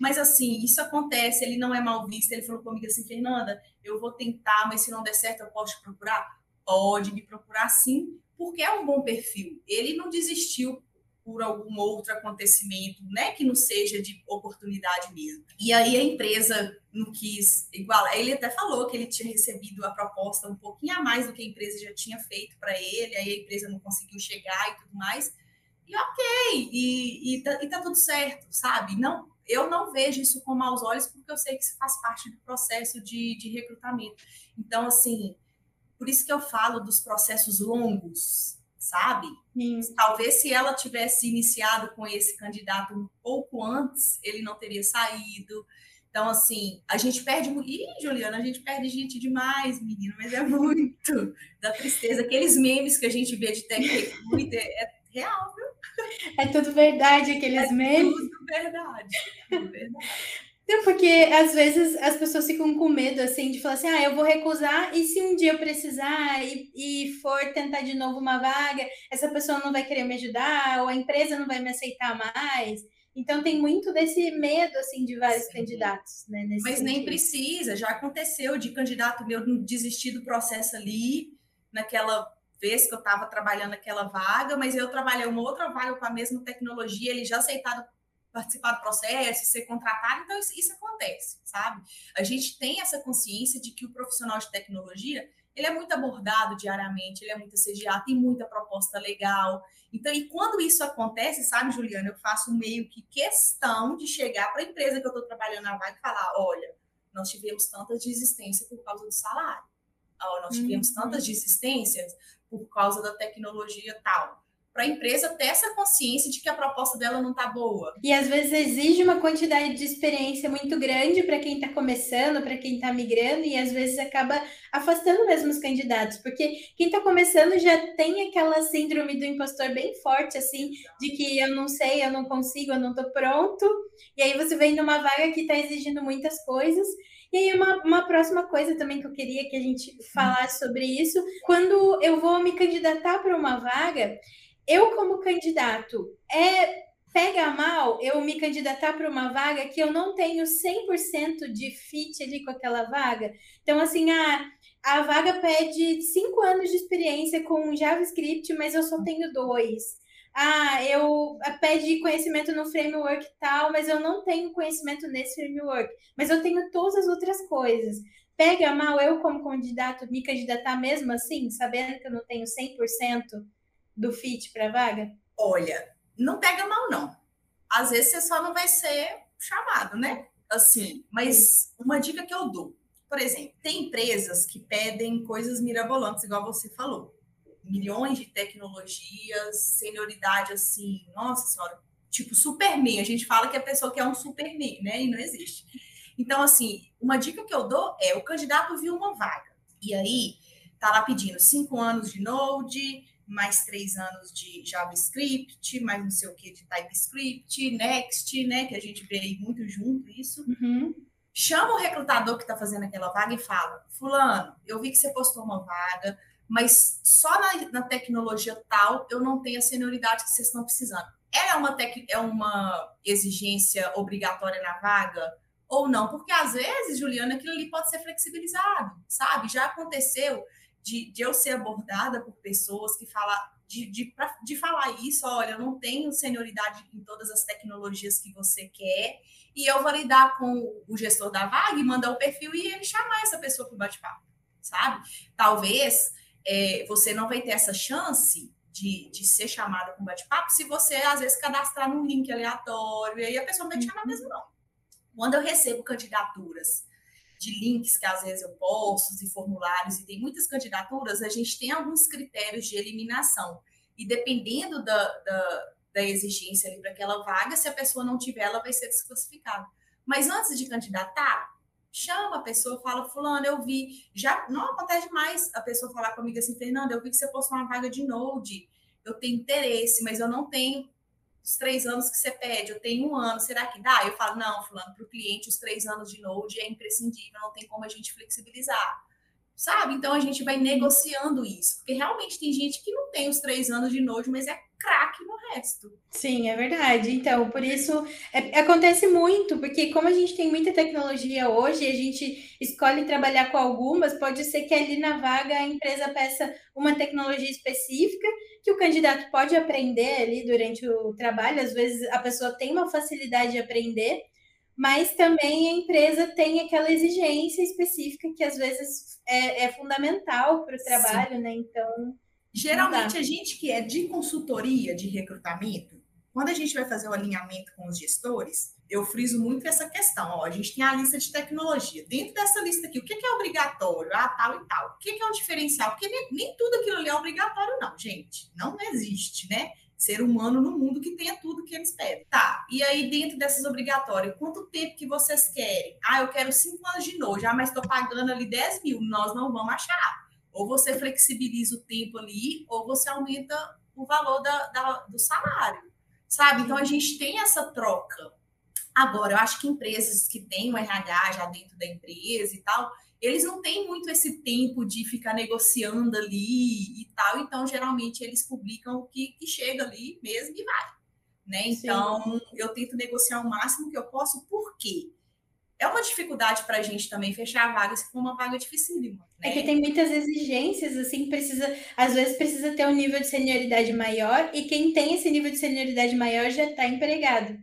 Mas assim, isso acontece, ele não é mal visto. Ele falou comigo assim, Fernanda, eu vou tentar, mas se não der certo, eu posso te procurar? Pode me procurar sim, porque é um bom perfil. Ele não desistiu por algum outro acontecimento, né, que não seja de oportunidade mesmo. E aí a empresa não quis igual, ele até falou que ele tinha recebido a proposta um pouquinho a mais do que a empresa já tinha feito para ele, aí a empresa não conseguiu chegar e tudo mais. E ok, e, e, tá, e tá tudo certo, sabe? Não, eu não vejo isso com maus olhos, porque eu sei que isso faz parte do processo de, de recrutamento. Então, assim, por isso que eu falo dos processos longos, sabe? Sim. Talvez se ela tivesse iniciado com esse candidato um pouco antes, ele não teria saído. Então, assim, a gente perde. Ih, Juliana, a gente perde gente demais, menino, mas é muito da tristeza. Aqueles memes que a gente vê de tech recruiter é real, viu? É tudo verdade, aqueles é memes. Tudo verdade. Tudo verdade. Não, porque às vezes as pessoas ficam com medo assim de falar assim: ah, eu vou recusar, e se um dia eu precisar e, e for tentar de novo uma vaga, essa pessoa não vai querer me ajudar, ou a empresa não vai me aceitar mais. Então tem muito desse medo assim de vários Sim. candidatos, né? Mas sentido. nem precisa, já aconteceu de candidato meu desistir do processo ali, naquela vez que eu estava trabalhando naquela vaga, mas eu trabalhei uma outra vaga com a mesma tecnologia, ele já aceitado participar do processo, ser contratado, então isso, isso acontece, sabe? A gente tem essa consciência de que o profissional de tecnologia ele é muito abordado diariamente, ele é muito assediado, tem muita proposta legal. Então, e quando isso acontece, sabe, Juliana, eu faço meio que questão de chegar para a empresa que eu estou trabalhando na vaga e falar: olha, nós tivemos tantas desistências por causa do salário, nós tivemos uhum. tantas desistências por causa da tecnologia tal para a empresa ter essa consciência de que a proposta dela não está boa. E às vezes exige uma quantidade de experiência muito grande para quem está começando, para quem está migrando, e às vezes acaba afastando mesmo os candidatos, porque quem está começando já tem aquela síndrome do impostor bem forte, assim, de que eu não sei, eu não consigo, eu não estou pronto. E aí você vem numa vaga que está exigindo muitas coisas. E aí, uma, uma próxima coisa também que eu queria que a gente falasse sobre isso, quando eu vou me candidatar para uma vaga, eu, como candidato, é pega mal eu me candidatar para uma vaga que eu não tenho 100% de fit ali com aquela vaga. Então, assim, a, a vaga pede cinco anos de experiência com JavaScript, mas eu só tenho dois. Ah, eu pede conhecimento no framework tal, mas eu não tenho conhecimento nesse framework, mas eu tenho todas as outras coisas. Pega mal eu, como candidato, me candidatar mesmo assim, sabendo que eu não tenho 100% do fit para vaga? Olha, não pega mal, não. Às vezes você só não vai ser chamado, né? Assim, mas uma dica que eu dou, por exemplo, tem empresas que pedem coisas mirabolantes, igual você falou. Milhões de tecnologias, senioridade assim, nossa senhora, tipo Superman. A gente fala que a pessoa quer um Superman, né? E não existe. Então, assim, uma dica que eu dou é o candidato viu uma vaga. E aí, tá lá pedindo cinco anos de Node, mais três anos de JavaScript, mais não sei o que de TypeScript, Next, né? Que a gente vê aí muito junto isso. Uhum. Chama o recrutador que está fazendo aquela vaga e fala: Fulano, eu vi que você postou uma vaga, mas só na, na tecnologia tal eu não tenho a senioridade que vocês estão precisando. É uma, tec, é uma exigência obrigatória na vaga? Ou não? Porque às vezes, Juliana, aquilo ali pode ser flexibilizado, sabe? Já aconteceu de, de eu ser abordada por pessoas que falam de, de, pra, de falar isso, olha, eu não tenho senioridade em todas as tecnologias que você quer, e eu validar com o gestor da vaga e mandar o perfil e ele chamar essa pessoa para o bate-papo, sabe? Talvez é, você não vai ter essa chance de, de ser chamada um bate-papo se você, às vezes, cadastrar num link aleatório, e aí a pessoa não vai te chamar mesmo, não. Quando eu recebo candidaturas de links que às vezes eu posto, e formulários, e tem muitas candidaturas, a gente tem alguns critérios de eliminação. E dependendo da, da, da exigência ali para aquela vaga, se a pessoa não tiver, ela vai ser desclassificada. Mas antes de candidatar, chama a pessoa, fala, fulano, eu vi. Já não acontece mais a pessoa falar comigo assim, Fernanda, eu vi que você postou uma vaga de Node, eu tenho interesse, mas eu não tenho os três anos que você pede, eu tenho um ano, será que dá? Eu falo, não, fulano, para o cliente, os três anos de Node é imprescindível, não tem como a gente flexibilizar. Sabe? Então a gente vai negociando isso, porque realmente tem gente que não tem os três anos de Node, mas é craque no resto. Sim, é verdade. Então, por isso é, acontece muito, porque como a gente tem muita tecnologia hoje, a gente escolhe trabalhar com algumas, pode ser que ali na vaga a empresa peça uma tecnologia específica que o candidato pode aprender ali durante o trabalho, às vezes a pessoa tem uma facilidade de aprender, mas também a empresa tem aquela exigência específica que às vezes é, é fundamental para o trabalho, Sim. né? Então. Geralmente, a gente que é de consultoria de recrutamento, quando a gente vai fazer o alinhamento com os gestores, eu friso muito essa questão. Ó, a gente tem a lista de tecnologia. Dentro dessa lista aqui, o que, é obrigatório? Ah, tal e tal. O que, é o diferencial? Porque nem, nem tudo aquilo ali é obrigatório, não, gente. Não existe, né? ser humano no mundo que tenha tudo que eles pedem. Tá, e aí dentro dessas obrigatórias, quanto tempo que vocês querem? Ah, eu quero cinco anos de novo, já, mas estou pagando ali 10 mil, nós não vamos achar. Ou você flexibiliza o tempo ali, ou você aumenta o valor da, da, do salário, sabe? Então a gente tem essa troca. Agora, eu acho que empresas que têm o RH já dentro da empresa e tal, eles não têm muito esse tempo de ficar negociando ali e tal, então geralmente eles publicam o que, que chega ali mesmo e vai. Né? Então, Sim. eu tento negociar o máximo que eu posso, por quê? É uma dificuldade para a gente também fechar a vaga se for uma vaga dificílima. Né? É que tem muitas exigências, assim, precisa, às vezes precisa ter um nível de senioridade maior, e quem tem esse nível de senioridade maior já está empregado.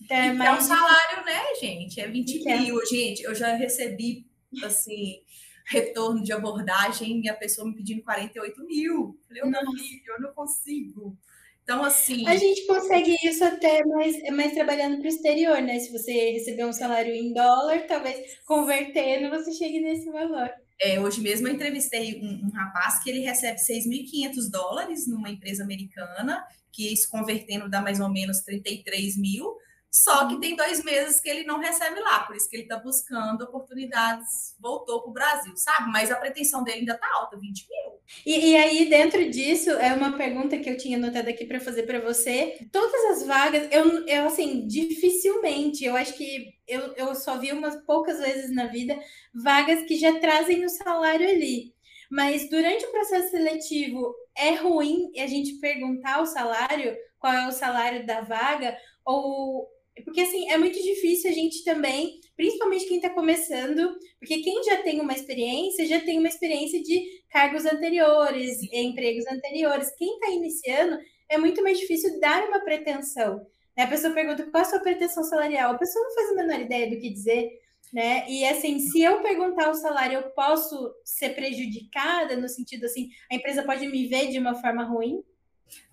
Então, é, mais... é um salário, né, gente? É 20 é. mil. Gente, eu já recebi assim, retorno de abordagem e a pessoa me pedindo 48 mil. Falei, meu filho, eu não consigo. Então, assim. A gente consegue isso até mais, mais trabalhando para o exterior, né? Se você receber um salário em dólar, talvez convertendo, você chegue nesse valor. É, hoje mesmo eu entrevistei um, um rapaz que ele recebe 6.500 dólares numa empresa americana, que isso convertendo dá mais ou menos 33 mil. Só que tem dois meses que ele não recebe lá, por isso que ele está buscando oportunidades, voltou para o Brasil, sabe? Mas a pretensão dele ainda está alta, 20 mil. E, e, aí, dentro disso, é uma pergunta que eu tinha anotado aqui para fazer para você. Todas as vagas, eu, eu assim, dificilmente, eu acho que eu, eu só vi umas poucas vezes na vida vagas que já trazem o salário ali. Mas durante o processo seletivo, é ruim a gente perguntar o salário, qual é o salário da vaga, ou porque, assim, é muito difícil a gente também, principalmente quem está começando, porque quem já tem uma experiência, já tem uma experiência de cargos anteriores, empregos anteriores. Quem está iniciando, é muito mais difícil dar uma pretensão. Né? A pessoa pergunta qual é a sua pretensão salarial, a pessoa não faz a menor ideia do que dizer. Né? E assim, se eu perguntar o salário, eu posso ser prejudicada no sentido assim, a empresa pode me ver de uma forma ruim?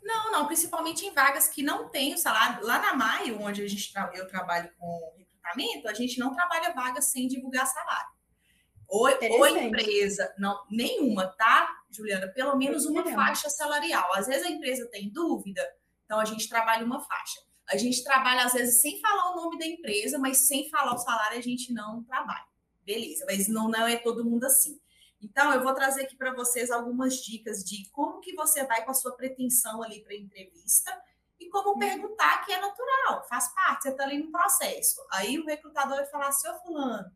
Não, não, principalmente em vagas que não tem o salário. Lá na Maio, onde a gente eu trabalho com recrutamento, a gente não trabalha vagas sem divulgar salário. Ou, ou empresa, não, nenhuma, tá, Juliana? Pelo menos uma faixa salarial. Às vezes a empresa tem dúvida, então a gente trabalha uma faixa. A gente trabalha, às vezes, sem falar o nome da empresa, mas sem falar o salário, a gente não trabalha. Beleza, mas não, não é todo mundo assim. Então, eu vou trazer aqui para vocês algumas dicas de como que você vai com a sua pretensão ali para a entrevista e como uhum. perguntar que é natural, faz parte, você está ali no processo. Aí o recrutador vai falar, seu fulano,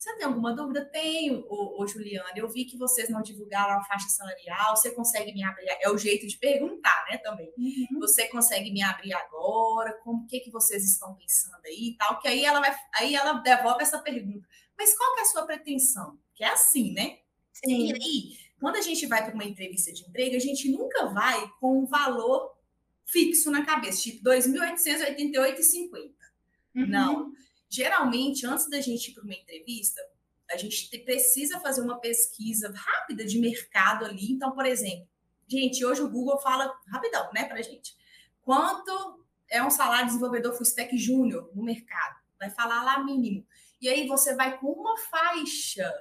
você tem alguma dúvida? Tenho, ô, ô, Juliana. Eu vi que vocês não divulgaram a faixa salarial. Você consegue me abrir? É o jeito de perguntar, né? Também. Uhum. Você consegue me abrir agora? Como que que vocês estão pensando aí, tal? Que aí ela vai, aí ela devolve essa pergunta. Mas qual que é a sua pretensão? Que é assim, né? Sim. E aí, quando a gente vai para uma entrevista de emprego, a gente nunca vai com um valor fixo na cabeça, tipo 2.888,50. Uhum. Não. Geralmente, antes da gente ir para uma entrevista, a gente precisa fazer uma pesquisa rápida de mercado ali. Então, por exemplo, gente, hoje o Google fala rapidão, né, para gente. Quanto é um salário de desenvolvedor full stack júnior no mercado? Vai falar lá mínimo. E aí você vai com uma faixa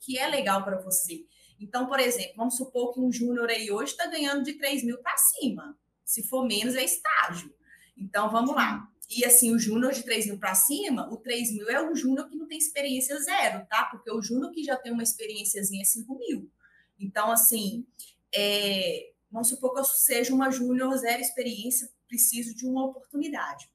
que é legal para você. Então, por exemplo, vamos supor que um júnior aí hoje está ganhando de 3 mil para cima. Se for menos, é estágio. Então, vamos lá. E assim, o júnior de 3 mil para cima, o 3 mil é um júnior que não tem experiência zero, tá? Porque o júnior que já tem uma experiênciazinha é 5 mil. Então, assim, é, vamos supor que eu seja uma júnior zero experiência, preciso de uma oportunidade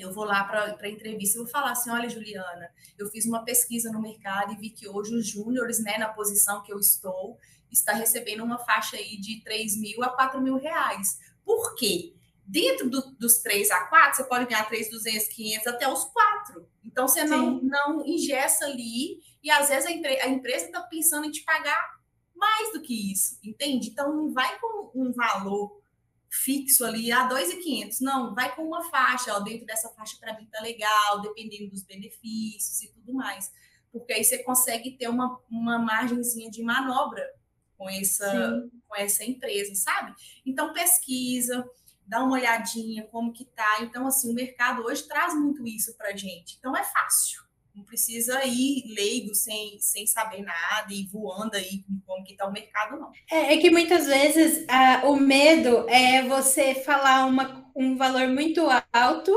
eu vou lá para a entrevista e vou falar assim: olha, Juliana, eu fiz uma pesquisa no mercado e vi que hoje os júniores, né, na posição que eu estou, está recebendo uma faixa aí de 3 mil a 4 mil reais. Por quê? Dentro do, dos 3 a 4, você pode ganhar 3,200, 500 até os 4. Então, você não, não ingessa ali e às vezes a, empre a empresa está pensando em te pagar mais do que isso, entende? Então, não vai com um valor fixo ali, a ah, 2,500. Não, vai com uma faixa, ó, dentro dessa faixa para mim tá legal, dependendo dos benefícios e tudo mais. Porque aí você consegue ter uma, uma margenzinha de manobra com essa, com essa empresa, sabe? Então pesquisa, dá uma olhadinha como que tá. Então, assim, o mercado hoje traz muito isso pra gente. Então é fácil. Não precisa ir leigo sem, sem saber nada e voando aí como que está o mercado, não. É, é que muitas vezes a, o medo é você falar uma, um valor muito alto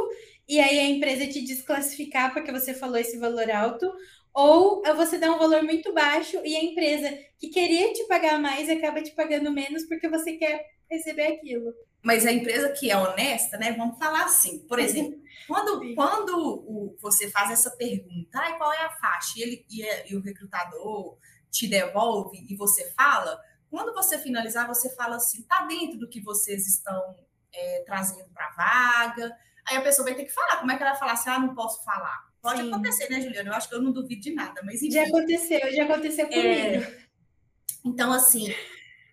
e aí a empresa te desclassificar porque você falou esse valor alto, ou você dá um valor muito baixo e a empresa que queria te pagar mais acaba te pagando menos porque você quer receber aquilo. Mas a empresa que é honesta, né? Vamos falar assim, por exemplo, quando, quando o, você faz essa pergunta, ah, qual é a faixa? E, ele, e, e o recrutador te devolve e você fala, quando você finalizar, você fala assim, tá dentro do que vocês estão é, trazendo para a vaga. Aí a pessoa vai ter que falar. Como é que ela vai falar assim, ah, não posso falar? Pode Sim. acontecer, né, Juliana? Eu acho que eu não duvido de nada, mas enfim. Já aconteceu, já aconteceu comigo. É... Então, assim,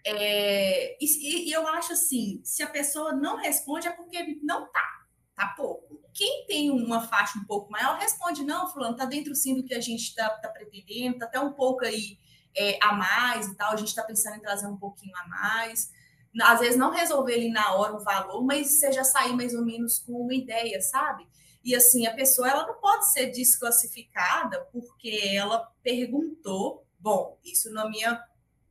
é... E, e, eu acho assim, se a pessoa não responde é porque não tá, tá pouco. Quem tem uma faixa um pouco maior responde, não, fulano, tá dentro sim do que a gente tá, tá pretendendo, tá até um pouco aí é, a mais e tal, a gente tá pensando em trazer um pouquinho a mais. Às vezes não resolver ali na hora o valor, mas você já sair mais ou menos com uma ideia, sabe? E assim, a pessoa ela não pode ser desclassificada porque ela perguntou, bom, isso na minha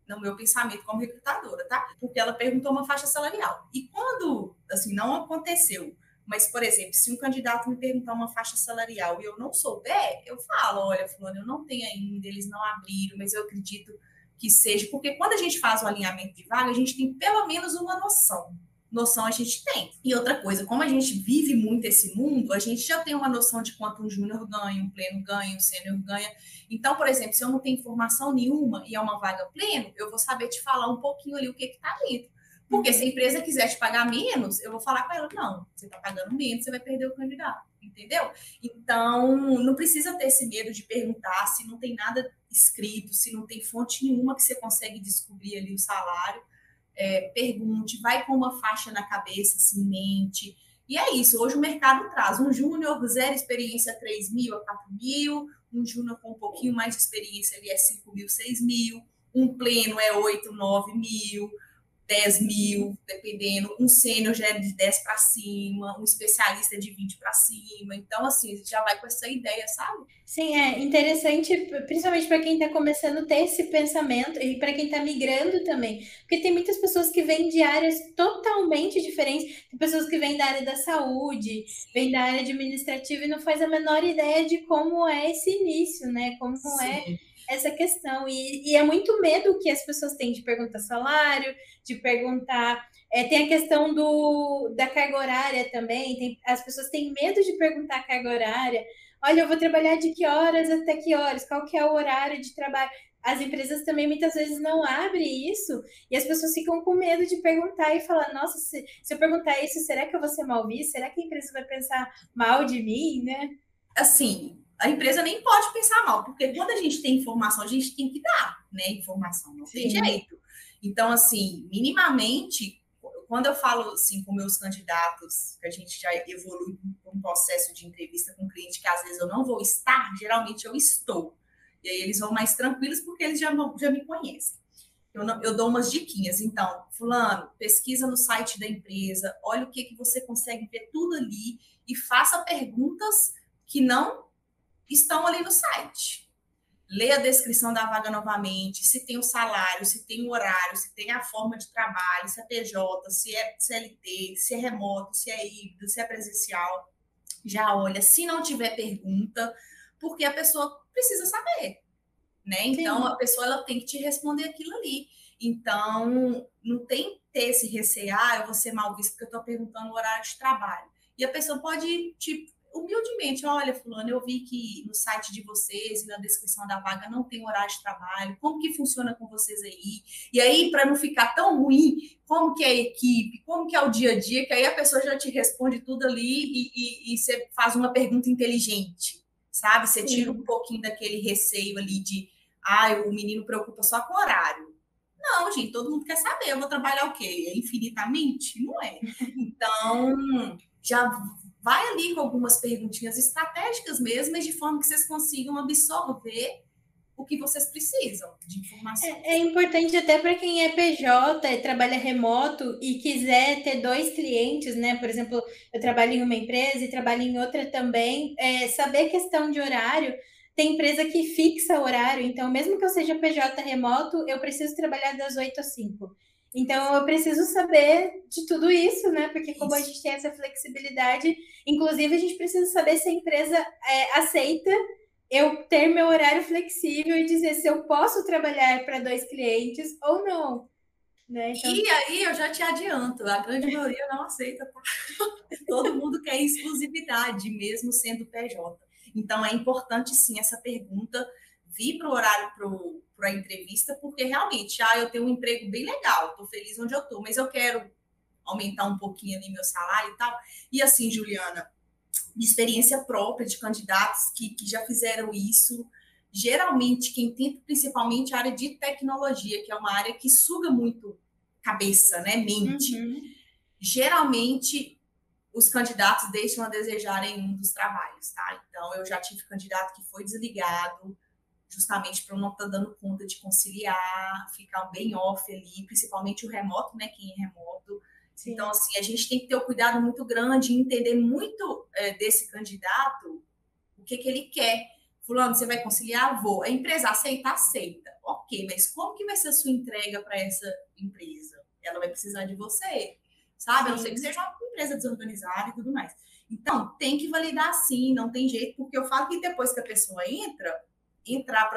no meu pensamento como recrutadora, tá? Porque ela perguntou uma faixa salarial. E quando, assim, não aconteceu, mas, por exemplo, se um candidato me perguntar uma faixa salarial e eu não souber, eu falo, olha, fulano, eu não tenho ainda, eles não abriram, mas eu acredito que seja, porque quando a gente faz o alinhamento de vaga, a gente tem pelo menos uma noção noção a gente tem. E outra coisa, como a gente vive muito esse mundo, a gente já tem uma noção de quanto um júnior ganha, um pleno ganha, um sênior ganha. Então, por exemplo, se eu não tenho informação nenhuma e é uma vaga pleno, eu vou saber te falar um pouquinho ali o que está dentro. Porque se a empresa quiser te pagar menos, eu vou falar com ela, não, você está pagando menos, você vai perder o candidato, entendeu? Então, não precisa ter esse medo de perguntar se não tem nada escrito, se não tem fonte nenhuma que você consegue descobrir ali o salário é, pergunte, vai com uma faixa na cabeça, assim, mente. E é isso, hoje o mercado traz um júnior, zero experiência, 3 mil a 4 mil, um júnior com um pouquinho mais de experiência, ali é 5 mil, 6 mil, um pleno é 8, 9 mil, 10 mil, dependendo. Um sênior já é de 10 para cima, um especialista é de 20 para cima. Então, assim, a gente já vai com essa ideia, sabe? Sim, é interessante, principalmente para quem está começando a ter esse pensamento e para quem está migrando também. Porque tem muitas pessoas que vêm de áreas totalmente diferentes. Tem pessoas que vêm da área da saúde, vêm da área administrativa e não faz a menor ideia de como é esse início, né? Como Sim. é essa questão. E, e, é muito medo que as pessoas têm de perguntar salário, de perguntar. É, tem a questão do, da carga horária também. Tem, as pessoas têm medo de perguntar a carga horária. Olha, eu vou trabalhar de que horas até que horas? Qual que é o horário de trabalho? As empresas também muitas vezes não abrem isso e as pessoas ficam com medo de perguntar e falar: nossa, se, se eu perguntar isso, será que eu vou ser mal vista? Será que a empresa vai pensar mal de mim, né? Assim, a empresa nem pode pensar mal, porque quando a gente tem informação, a gente tem que dar, né? Informação, não Sim. tem jeito. Então, assim, minimamente, quando eu falo assim com meus candidatos, que a gente já evolui um processo de entrevista com cliente que às vezes eu não vou estar, geralmente eu estou. E aí eles vão mais tranquilos porque eles já, já me conhecem. Eu, não, eu dou umas diquinhas. Então, fulano, pesquisa no site da empresa, olha o que, que você consegue ver tudo ali e faça perguntas que não estão ali no site. Lê a descrição da vaga novamente, se tem o salário, se tem o horário, se tem a forma de trabalho, se é PJ, se é CLT, se é remoto, se é híbrido, se é presencial. Já olha, se não tiver pergunta, porque a pessoa precisa saber, né? Então Sim. a pessoa ela tem que te responder aquilo ali. Então, não tem ter esse receio, ah, eu vou ser mal visto porque eu estou perguntando o horário de trabalho. E a pessoa pode te humildemente, olha, fulano, eu vi que no site de vocês e na descrição da vaga não tem horário de trabalho, como que funciona com vocês aí? E aí, para não ficar tão ruim, como que é a equipe, como que é o dia a dia, que aí a pessoa já te responde tudo ali e, e, e você faz uma pergunta inteligente, sabe? Você tira um pouquinho daquele receio ali de, ah, o menino preocupa só com horário. Não, gente, todo mundo quer saber, eu vou trabalhar o quê? Infinitamente? Não é. Então, já vai ali com algumas perguntinhas estratégicas mesmo, mas de forma que vocês consigam absorver o que vocês precisam de informação. É, é importante até para quem é PJ, trabalha remoto e quiser ter dois clientes, né? Por exemplo, eu trabalho em uma empresa e trabalho em outra também, é, saber questão de horário tem empresa que fixa horário, então mesmo que eu seja PJ remoto, eu preciso trabalhar das 8 às 5. Então eu preciso saber de tudo isso, né? Porque como isso. a gente tem essa flexibilidade, inclusive a gente precisa saber se a empresa é, aceita eu ter meu horário flexível e dizer se eu posso trabalhar para dois clientes ou não. Né? Então... E aí eu já te adianto, a grande maioria não aceita, tá? Todo mundo quer exclusividade, mesmo sendo PJ. Então é importante sim essa pergunta vir para o horário para a entrevista, porque realmente, ah, eu tenho um emprego bem legal, estou feliz onde eu estou, mas eu quero aumentar um pouquinho ali meu salário e tal. E assim, Juliana, de experiência própria de candidatos que, que já fizeram isso. Geralmente, quem tenta principalmente a área de tecnologia, que é uma área que suga muito cabeça, né? Mente. Uhum. Geralmente, os candidatos deixam a desejar em um dos trabalhos, tá? Então, eu já tive candidato que foi desligado, justamente para não estar tá dando conta de conciliar, ficar bem off ali, principalmente o remoto, né? Quem é remoto Sim. Então, assim, a gente tem que ter um cuidado muito grande e entender muito é, desse candidato o que, que ele quer. Fulano, você vai conciliar? Vou. A empresa aceita? Aceita. Ok, mas como que vai ser a sua entrega para essa empresa? Ela vai precisar de você, sabe? Sim. A não ser que seja uma empresa desorganizada e tudo mais. Então, tem que validar sim, não tem jeito, porque eu falo que depois que a pessoa entra, entrar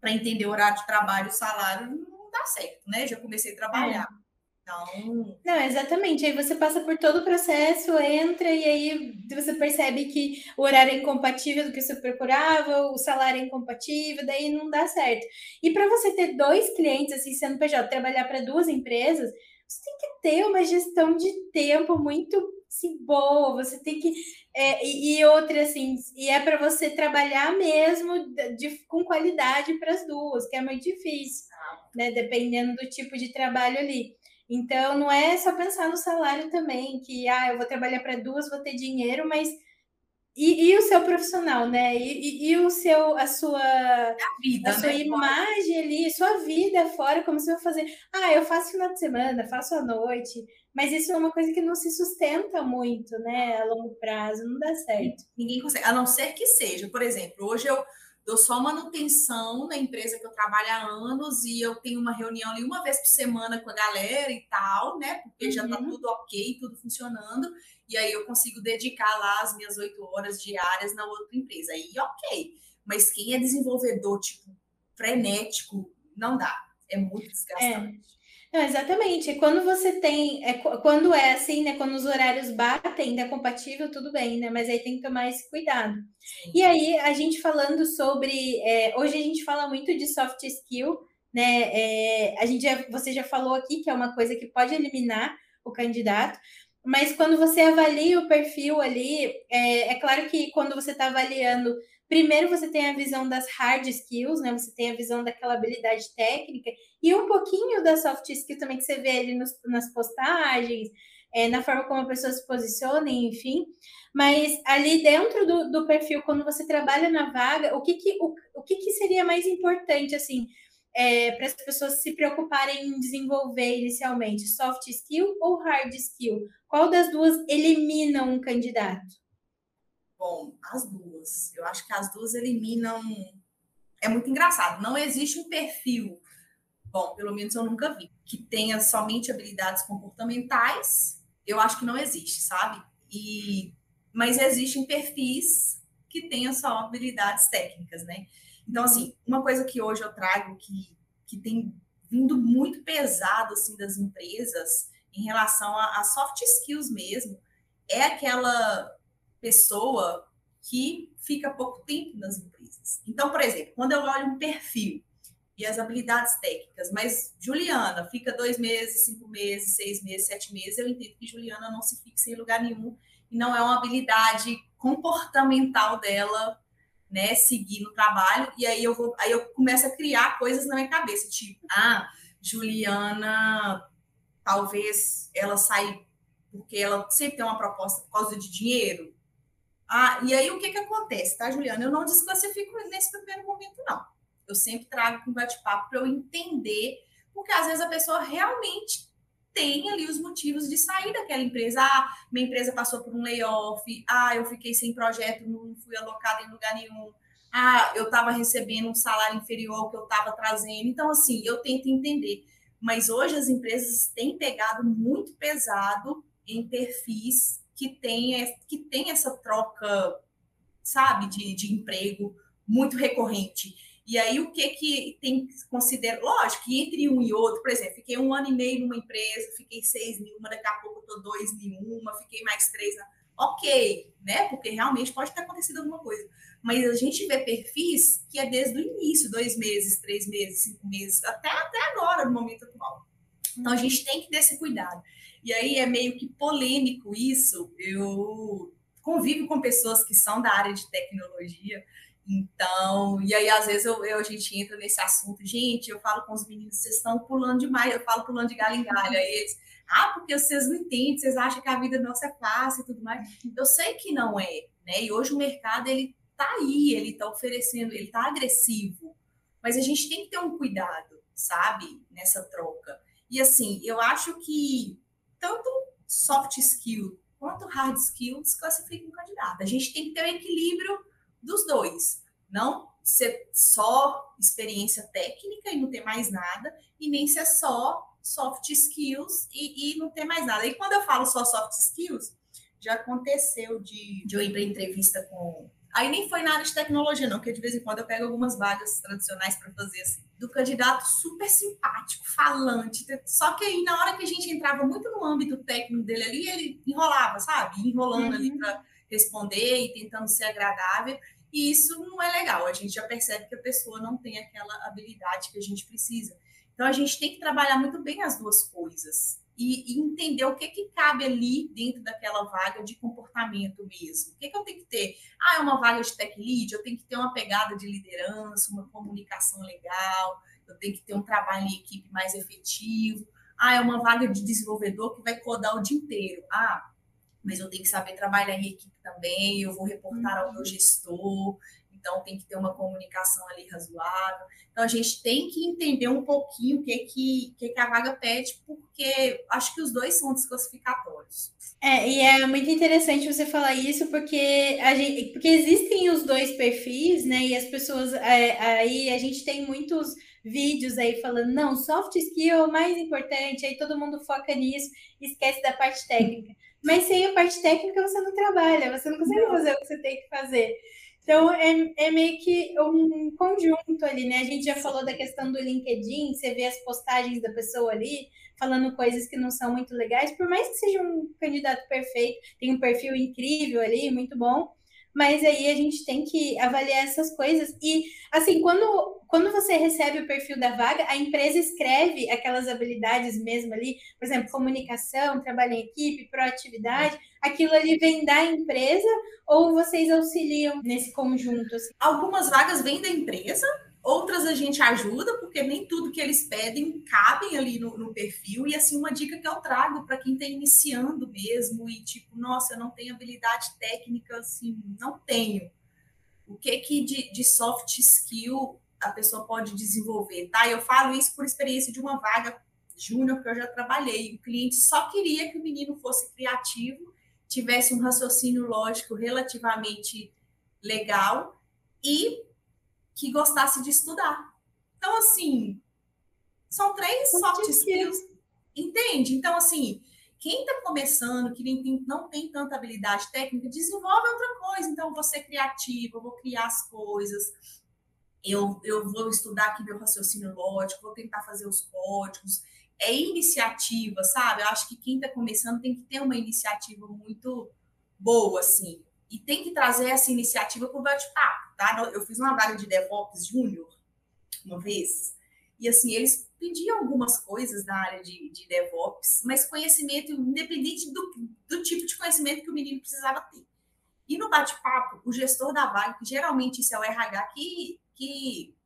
para entender o horário de trabalho, o salário, não dá certo, né? Já comecei a trabalhar. É. Então. Não, exatamente. Aí você passa por todo o processo, entra e aí você percebe que o horário é incompatível do que você procurava, o salário é incompatível, daí não dá certo. E para você ter dois clientes, assim, sendo PJ, trabalhar para duas empresas, você tem que ter uma gestão de tempo muito assim, boa, você tem que. É, e, e, outra, assim, e é para você trabalhar mesmo de, com qualidade para as duas, que é muito difícil, né? Dependendo do tipo de trabalho ali. Então, não é só pensar no salário também, que ah, eu vou trabalhar para duas, vou ter dinheiro, mas e, e, o seu profissional, né? E, e, e, o seu, a sua, a, vida, a sua né? imagem ali, sua vida fora, como você vai fazer. Ah, eu faço final de semana, faço à noite, mas isso é uma coisa que não se sustenta muito, né? A longo prazo, não dá certo. Ninguém consegue, a não ser que seja, por exemplo, hoje eu dou só manutenção na empresa que eu trabalho há anos e eu tenho uma reunião ali uma vez por semana com a galera e tal, né? Porque uhum. já tá uhum. tudo ok, tudo funcionando. E aí eu consigo dedicar lá as minhas oito horas diárias na outra empresa. Aí, ok. Mas quem é desenvolvedor, tipo, frenético, não dá. É muito desgastante. É. Não, exatamente. Quando você tem. É, quando é assim, né? Quando os horários batem, é compatível, tudo bem, né? Mas aí tem que tomar esse cuidado. E aí, a gente falando sobre. É, hoje a gente fala muito de soft skill, né? É, a gente já, você já falou aqui que é uma coisa que pode eliminar o candidato. Mas quando você avalia o perfil ali, é, é claro que quando você está avaliando Primeiro você tem a visão das hard skills, né? Você tem a visão daquela habilidade técnica e um pouquinho da soft skill também que você vê ali nos, nas postagens, é, na forma como a pessoa se posiciona, enfim. Mas ali dentro do, do perfil, quando você trabalha na vaga, o que, que, o, o que, que seria mais importante, assim, é, para as pessoas se preocuparem em desenvolver inicialmente? Soft skill ou hard skill? Qual das duas elimina um candidato? Bom, as duas. Eu acho que as duas eliminam. É muito engraçado. Não existe um perfil, bom, pelo menos eu nunca vi, que tenha somente habilidades comportamentais. Eu acho que não existe, sabe? E mas existem perfis que tenham só habilidades técnicas, né? Então, assim, uma coisa que hoje eu trago que, que tem vindo muito pesado assim das empresas em relação a, a soft skills mesmo é aquela pessoa que fica pouco tempo nas empresas. Então, por exemplo, quando eu olho um perfil e as habilidades técnicas, mas Juliana fica dois meses, cinco meses, seis meses, sete meses, eu entendo que Juliana não se fixa em lugar nenhum e não é uma habilidade comportamental dela, né, seguir no trabalho. E aí eu vou, aí eu começo a criar coisas na minha cabeça, tipo, ah, Juliana, talvez ela saia porque ela sempre tem uma proposta por causa de dinheiro, ah, e aí o que, que acontece, tá, Juliana? Eu não desclassifico nesse primeiro momento, não. Eu sempre trago com bate-papo para eu entender, porque às vezes a pessoa realmente tem ali os motivos de sair daquela empresa. Ah, minha empresa passou por um layoff, ah, eu fiquei sem projeto, não fui alocada em lugar nenhum. ah, eu estava recebendo um salário inferior ao que eu estava trazendo. Então, assim, eu tento entender. Mas hoje as empresas têm pegado muito pesado em perfis que têm que tem essa troca, sabe, de, de emprego muito recorrente. E aí, o que que tem que considerar? Lógico que entre um e outro, por exemplo, fiquei um ano e meio numa empresa, fiquei seis em uma, daqui a pouco eu tô dois em uma, fiquei mais três. Ok, né? Porque realmente pode ter acontecido alguma coisa mas a gente vê perfis que é desde o início, dois meses, três meses, cinco meses, até, até agora, no momento atual. Então a gente tem que ter esse cuidado. E aí é meio que polêmico isso. Eu convivo com pessoas que são da área de tecnologia, então, e aí às vezes eu, eu, a gente entra nesse assunto, gente, eu falo com os meninos, vocês estão pulando demais, eu falo pulando de galho em galho, aí eles, ah, porque vocês não entendem, vocês acham que a vida nossa é fácil e tudo mais. Eu sei que não é, né? E hoje o mercado ele tá aí, ele tá oferecendo, ele tá agressivo. Mas a gente tem que ter um cuidado, sabe, nessa troca. E assim, eu acho que tanto soft skill quanto hard skill desclassificam o candidato. A gente tem que ter o um equilíbrio dos dois. Não ser só experiência técnica e não ter mais nada, e nem ser só soft skills e, e não ter mais nada. E quando eu falo só soft skills, já aconteceu de, de eu ir para entrevista com Aí nem foi na área de tecnologia, não, porque de vez em quando eu pego algumas vagas tradicionais para fazer assim. Do candidato super simpático, falante. Só que aí, na hora que a gente entrava muito no âmbito técnico dele ali, ele enrolava, sabe? Enrolando uhum. ali para responder e tentando ser agradável. E isso não é legal. A gente já percebe que a pessoa não tem aquela habilidade que a gente precisa. Então, a gente tem que trabalhar muito bem as duas coisas e, e, entender o que, que cabe ali dentro daquela vaga de comportamento mesmo. O que, que eu tenho que ter? Ah, é uma vaga de tech lead, eu tenho que ter uma pegada de liderança, uma comunicação legal, eu tenho que ter um trabalho em equipe mais efetivo. Ah, é uma vaga de desenvolvedor que vai codar o dia inteiro. Ah, mas eu tenho que saber trabalhar em equipe também, eu vou reportar ao meu uhum. gestor, então tem que ter uma comunicação ali razoável. Então a gente tem que entender um pouquinho o que que, que, que a vaga pede, porque acho que os dois são desclassificatórios. É, e é muito interessante você falar isso, porque a gente, porque existem os dois perfis, né? E as pessoas é, aí a gente tem muitos vídeos aí falando, não, soft skill é o mais importante, aí todo mundo foca nisso, esquece da parte técnica. Mas sem a parte técnica você não trabalha, você não consegue fazer o que você tem que fazer. Então, é, é meio que um conjunto ali, né? A gente já falou da questão do LinkedIn, você vê as postagens da pessoa ali, falando coisas que não são muito legais, por mais que seja um candidato perfeito, tem um perfil incrível ali, muito bom, mas aí a gente tem que avaliar essas coisas. E, assim, quando, quando você recebe o perfil da vaga, a empresa escreve aquelas habilidades mesmo ali, por exemplo, comunicação, trabalho em equipe, proatividade, aquilo ali vem da empresa ou vocês auxiliam nesse conjunto? Assim? Algumas vagas vêm da empresa, Outras a gente ajuda, porque nem tudo que eles pedem cabem ali no, no perfil. E assim, uma dica que eu trago para quem está iniciando mesmo e tipo, nossa, eu não tenho habilidade técnica, assim, não tenho. O que que de, de soft skill a pessoa pode desenvolver, tá? Eu falo isso por experiência de uma vaga júnior que eu já trabalhei. O cliente só queria que o menino fosse criativo, tivesse um raciocínio lógico relativamente legal e que gostasse de estudar. Então, assim, são três soft skills, entende? Então, assim, quem está começando, que tem, não tem tanta habilidade técnica, desenvolve outra coisa. Então, eu vou ser criativa, eu vou criar as coisas, eu, eu vou estudar aqui meu raciocínio lógico, vou tentar fazer os códigos. É iniciativa, sabe? Eu acho que quem está começando tem que ter uma iniciativa muito boa, assim. E tem que trazer essa iniciativa para o bate-papo tá? Eu fiz uma vaga de DevOps Júnior uma vez, e assim, eles pediam algumas coisas da área de, de DevOps, mas conhecimento independente do, do tipo de conhecimento que o menino precisava ter. E no bate-papo, o gestor da vaga, que geralmente isso é o RH que, que,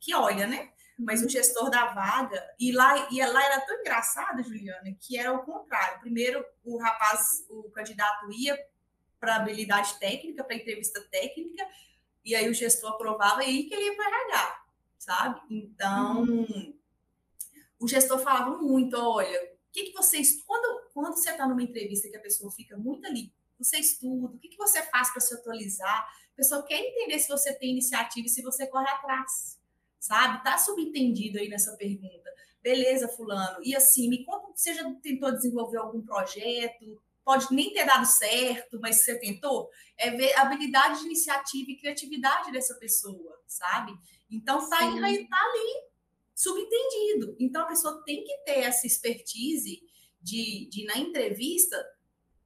que olha, né? Mas o gestor da vaga, e lá, e lá era tão engraçado, Juliana, que era o contrário. Primeiro, o rapaz, o candidato ia para habilidade técnica, para entrevista técnica, e aí o gestor aprovava e que ele ia para RH, sabe? Então, uhum. o gestor falava muito, olha, o que, que vocês... Quando, quando você está numa entrevista que a pessoa fica muito ali você estuda, o que, que você faz para se atualizar. A pessoa quer entender se você tem iniciativa e se você corre atrás, sabe? Tá subentendido aí nessa pergunta. Beleza, fulano. E assim, me conta, você já tentou desenvolver algum projeto? Pode nem ter dado certo, mas você tentou? É ver a habilidade de iniciativa e criatividade dessa pessoa, sabe? Então, tá, aí, tá ali subentendido. Então, a pessoa tem que ter essa expertise de, de na entrevista,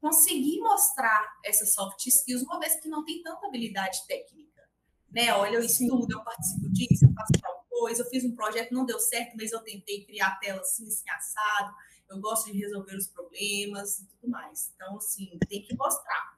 conseguir mostrar essas soft skills, uma vez que não tem tanta habilidade técnica. Né? Olha, eu estudo, eu participo disso, eu faço tal coisa, eu fiz um projeto, não deu certo, mas eu tentei criar a tela assim, assim, assado, eu gosto de resolver os problemas e tudo mais. Então, assim, tem que mostrar.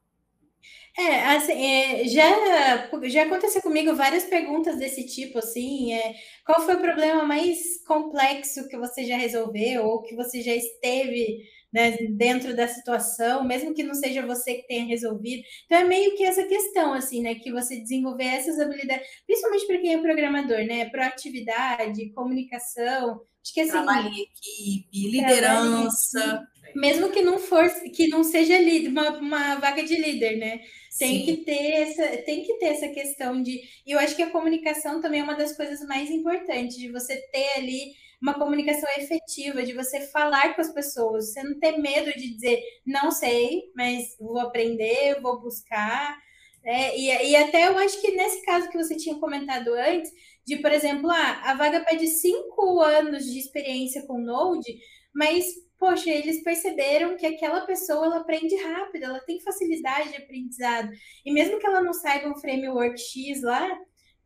É, assim, é, já, já aconteceu comigo várias perguntas desse tipo, assim, é, qual foi o problema mais complexo que você já resolveu ou que você já esteve né, dentro da situação, mesmo que não seja você que tenha resolvido. Então é meio que essa questão, assim, né, que você desenvolver essas habilidades, principalmente para quem é programador, né, proatividade, comunicação, acho que assim, trabalho em equipe, liderança, mesmo que não for, que não seja uma, uma vaga de líder, né? Tem Sim. que ter essa, tem que ter essa questão de. E eu acho que a comunicação também é uma das coisas mais importantes, de você ter ali uma comunicação efetiva, de você falar com as pessoas, você não ter medo de dizer, não sei, mas vou aprender, vou buscar. É, e, e até eu acho que nesse caso que você tinha comentado antes, de, por exemplo, ah, a vaga pede cinco anos de experiência com Node, mas poxa, eles perceberam que aquela pessoa ela aprende rápido, ela tem facilidade de aprendizado. E mesmo que ela não saiba um framework X lá,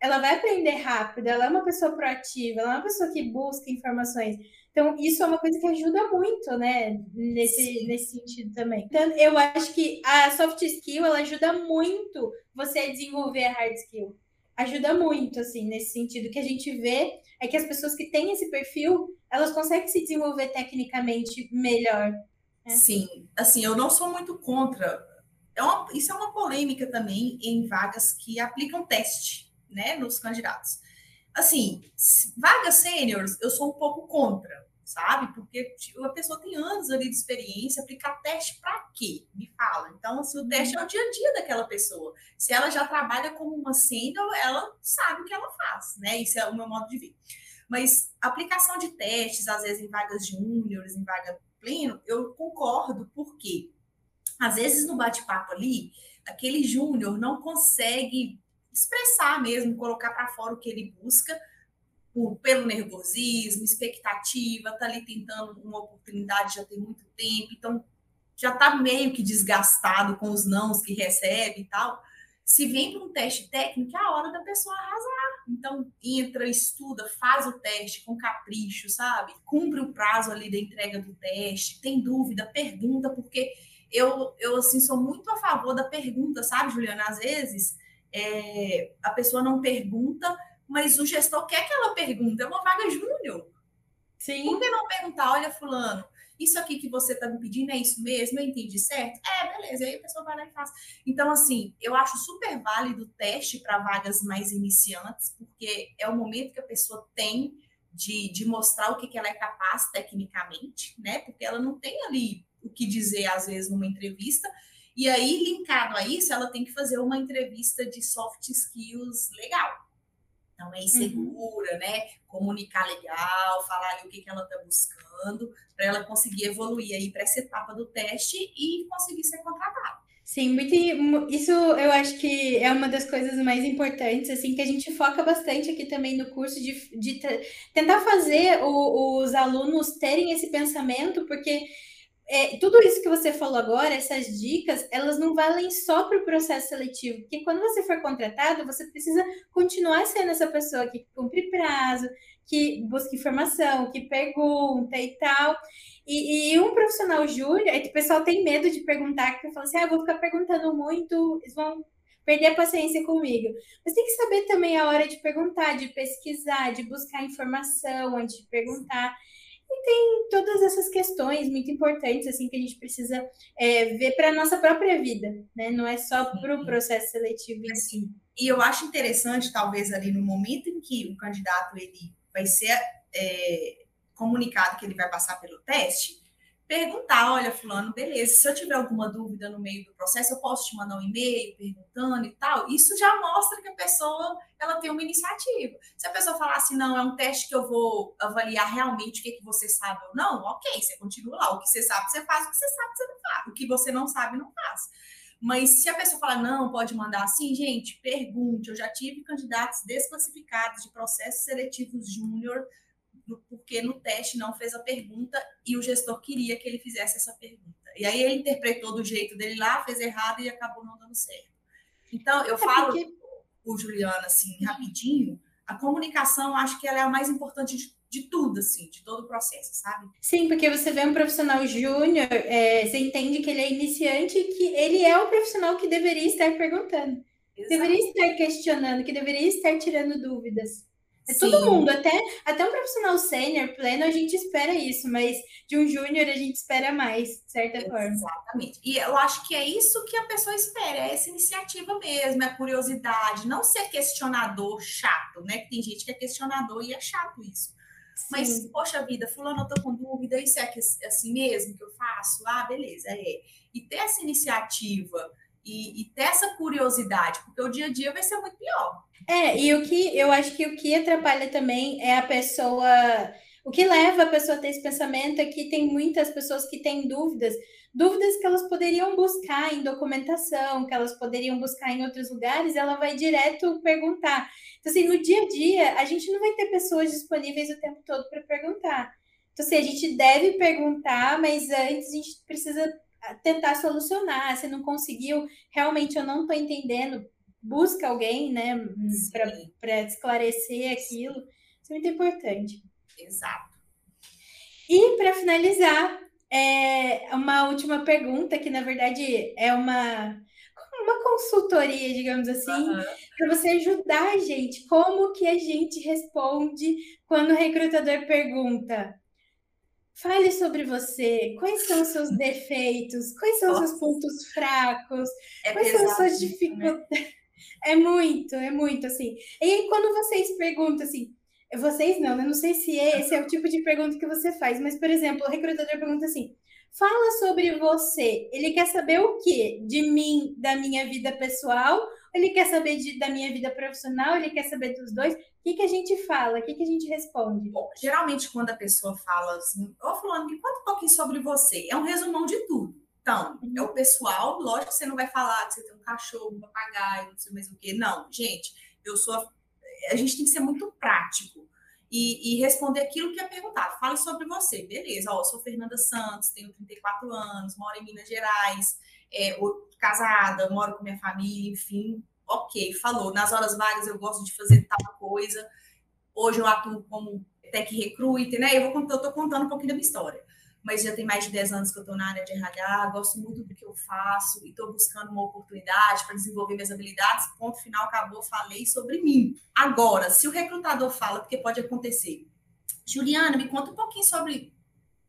ela vai aprender rápido, ela é uma pessoa proativa, ela é uma pessoa que busca informações. Então, isso é uma coisa que ajuda muito, né, nesse, nesse sentido também. Então, eu acho que a soft skill, ela ajuda muito você a desenvolver a hard skill. Ajuda muito, assim, nesse sentido. que a gente vê é que as pessoas que têm esse perfil, elas conseguem se desenvolver tecnicamente melhor. Né? Sim, assim, eu não sou muito contra. É uma, isso é uma polêmica também em vagas que aplicam teste, né, nos candidatos. Assim, vagas sêniores, eu sou um pouco contra, sabe? Porque tipo, a pessoa tem anos ali de experiência, aplicar teste para quê? Me fala. Então, assim, o teste é o dia a dia daquela pessoa. Se ela já trabalha como uma sênior, ela sabe o que ela faz, né? Isso é o meu modo de ver. Mas aplicação de testes, às vezes em vagas júniores, em vaga pleno, eu concordo, porque às vezes no bate-papo ali, aquele júnior não consegue expressar mesmo, colocar para fora o que ele busca, por, pelo nervosismo, expectativa, tá ali tentando uma oportunidade já tem muito tempo, então já tá meio que desgastado com os nãos que recebe e tal. Se vem para um teste técnico, é a hora da pessoa arrasar. Então, entra, estuda, faz o teste com capricho, sabe? Cumpre o prazo ali da entrega do teste. Tem dúvida, pergunta, porque eu, eu assim, sou muito a favor da pergunta, sabe, Juliana? Às vezes é, a pessoa não pergunta, mas o gestor quer que ela pergunte. É uma vaga júnior. Sim. Por que não perguntar, olha, fulano, isso aqui que você está me pedindo é isso mesmo? Eu entendi certo? É, beleza. Aí a pessoa vai lá e faz. Então, assim, eu acho super válido o teste para vagas mais iniciantes, porque é o momento que a pessoa tem de, de mostrar o que, que ela é capaz tecnicamente, né? Porque ela não tem ali o que dizer, às vezes, numa entrevista. E aí, linkado a isso, ela tem que fazer uma entrevista de soft skills legal. Então, é insegura, uhum. né? Comunicar legal, falar ali o que, que ela está buscando, para ela conseguir evoluir aí para essa etapa do teste e conseguir ser contratada. Sim, muito, isso eu acho que é uma das coisas mais importantes, assim, que a gente foca bastante aqui também no curso de, de tentar fazer o, os alunos terem esse pensamento, porque é, tudo isso que você falou agora, essas dicas, elas não valem só para o processo seletivo, porque quando você for contratado, você precisa continuar sendo essa pessoa que cumpre prazo, que busca informação, que pergunta e tal. E, e um profissional júnior, é o pessoal tem medo de perguntar, que fala assim, ah, vou ficar perguntando muito, eles vão perder a paciência comigo. Mas tem que saber também a hora de perguntar, de pesquisar, de buscar informação antes de perguntar. E tem todas essas questões muito importantes assim que a gente precisa é, ver para a nossa própria vida, né? Não é só para o processo seletivo em si. E eu acho interessante, talvez, ali no momento em que o candidato ele vai ser é, comunicado que ele vai passar pelo teste, perguntar, olha, fulano, beleza, se eu tiver alguma dúvida no meio do processo, eu posso te mandar um e-mail perguntando e tal. Isso já mostra que a pessoa ela tem uma iniciativa. Se a pessoa falar assim, não, é um teste que eu vou avaliar realmente o que, que você sabe ou não, ok, você continua lá. O que você sabe, você faz, o que você sabe, você não faz. O que você não sabe, não faz. Mas se a pessoa falar, não, pode mandar assim, gente, pergunte. Eu já tive candidatos desclassificados de processos seletivos júnior porque no teste não fez a pergunta e o gestor queria que ele fizesse essa pergunta. E aí ele interpretou do jeito dele lá, fez errado e acabou não dando certo. Então, eu é falo, porque... o Juliana, assim, rapidinho, a comunicação, acho que ela é a mais importante de, de, tudo, assim, de todo o processo, sabe? Sim, porque você vê um profissional júnior, é, você entende que ele é iniciante e que ele é o profissional que deveria estar perguntando. Exato. Deveria estar questionando, que deveria estar tirando dúvidas. É todo mundo, até, até um profissional sênior, pleno, a gente espera isso, mas de um júnior a gente espera mais, de certa Exatamente. forma. Exatamente. E eu acho que é isso que a pessoa espera, é essa iniciativa mesmo, é a curiosidade, não ser questionador chato, né? Que tem gente que é questionador e é chato isso. Sim. Mas, poxa vida, fulano, eu tô com dúvida, isso é assim mesmo que eu faço? Ah, beleza, é. E ter essa iniciativa e, e ter essa curiosidade, porque o dia a dia vai ser muito pior. É, e o que eu acho que o que atrapalha também é a pessoa. O que leva a pessoa a ter esse pensamento é que tem muitas pessoas que têm dúvidas, dúvidas que elas poderiam buscar em documentação, que elas poderiam buscar em outros lugares, ela vai direto perguntar. Então, assim, no dia a dia, a gente não vai ter pessoas disponíveis o tempo todo para perguntar. Então, assim, a gente deve perguntar, mas antes a gente precisa tentar solucionar. Se não conseguiu, realmente eu não estou entendendo, busca alguém, né, para esclarecer aquilo. Isso é muito importante. Exato. E para finalizar, é uma última pergunta que na verdade é uma uma consultoria, digamos assim, uhum. para você ajudar a gente. Como que a gente responde quando o recrutador pergunta: Fale sobre você. Quais são os seus defeitos? Quais são os seus pontos fracos? É quais são as suas dificuldades? Né? É muito, é muito assim. E aí, quando vocês perguntam assim, vocês não, né? Não sei se esse é o tipo de pergunta que você faz, mas, por exemplo, o recrutador pergunta assim: fala sobre você. Ele quer saber o quê? De mim, da minha vida pessoal? Ele quer saber de, da minha vida profissional? Ele quer saber dos dois? O que, que a gente fala? O que, que a gente responde? Bom, geralmente, quando a pessoa fala assim, ô, Fulano, me conta um pouquinho sobre você. É um resumão de tudo. Então, é o pessoal, lógico que você não vai falar que você tem um cachorro, um papagaio, não sei mais o quê. Não, gente, eu sou. A, a gente tem que ser muito prático e, e, responder aquilo que é perguntado. Fale sobre você, beleza. Ó, sou Fernanda Santos, tenho 34 anos, moro em Minas Gerais, é, casada, moro com minha família, enfim. Ok, falou. Nas horas vagas eu gosto de fazer tal coisa. Hoje eu atuo como tech recruiter, né? Eu vou eu tô contando um pouquinho da minha história mas já tem mais de 10 anos que eu estou na área de RH, gosto muito do que eu faço e estou buscando uma oportunidade para desenvolver minhas habilidades. Ponto final, acabou, falei sobre mim. Agora, se o recrutador fala, porque pode acontecer, Juliana, me conta um pouquinho sobre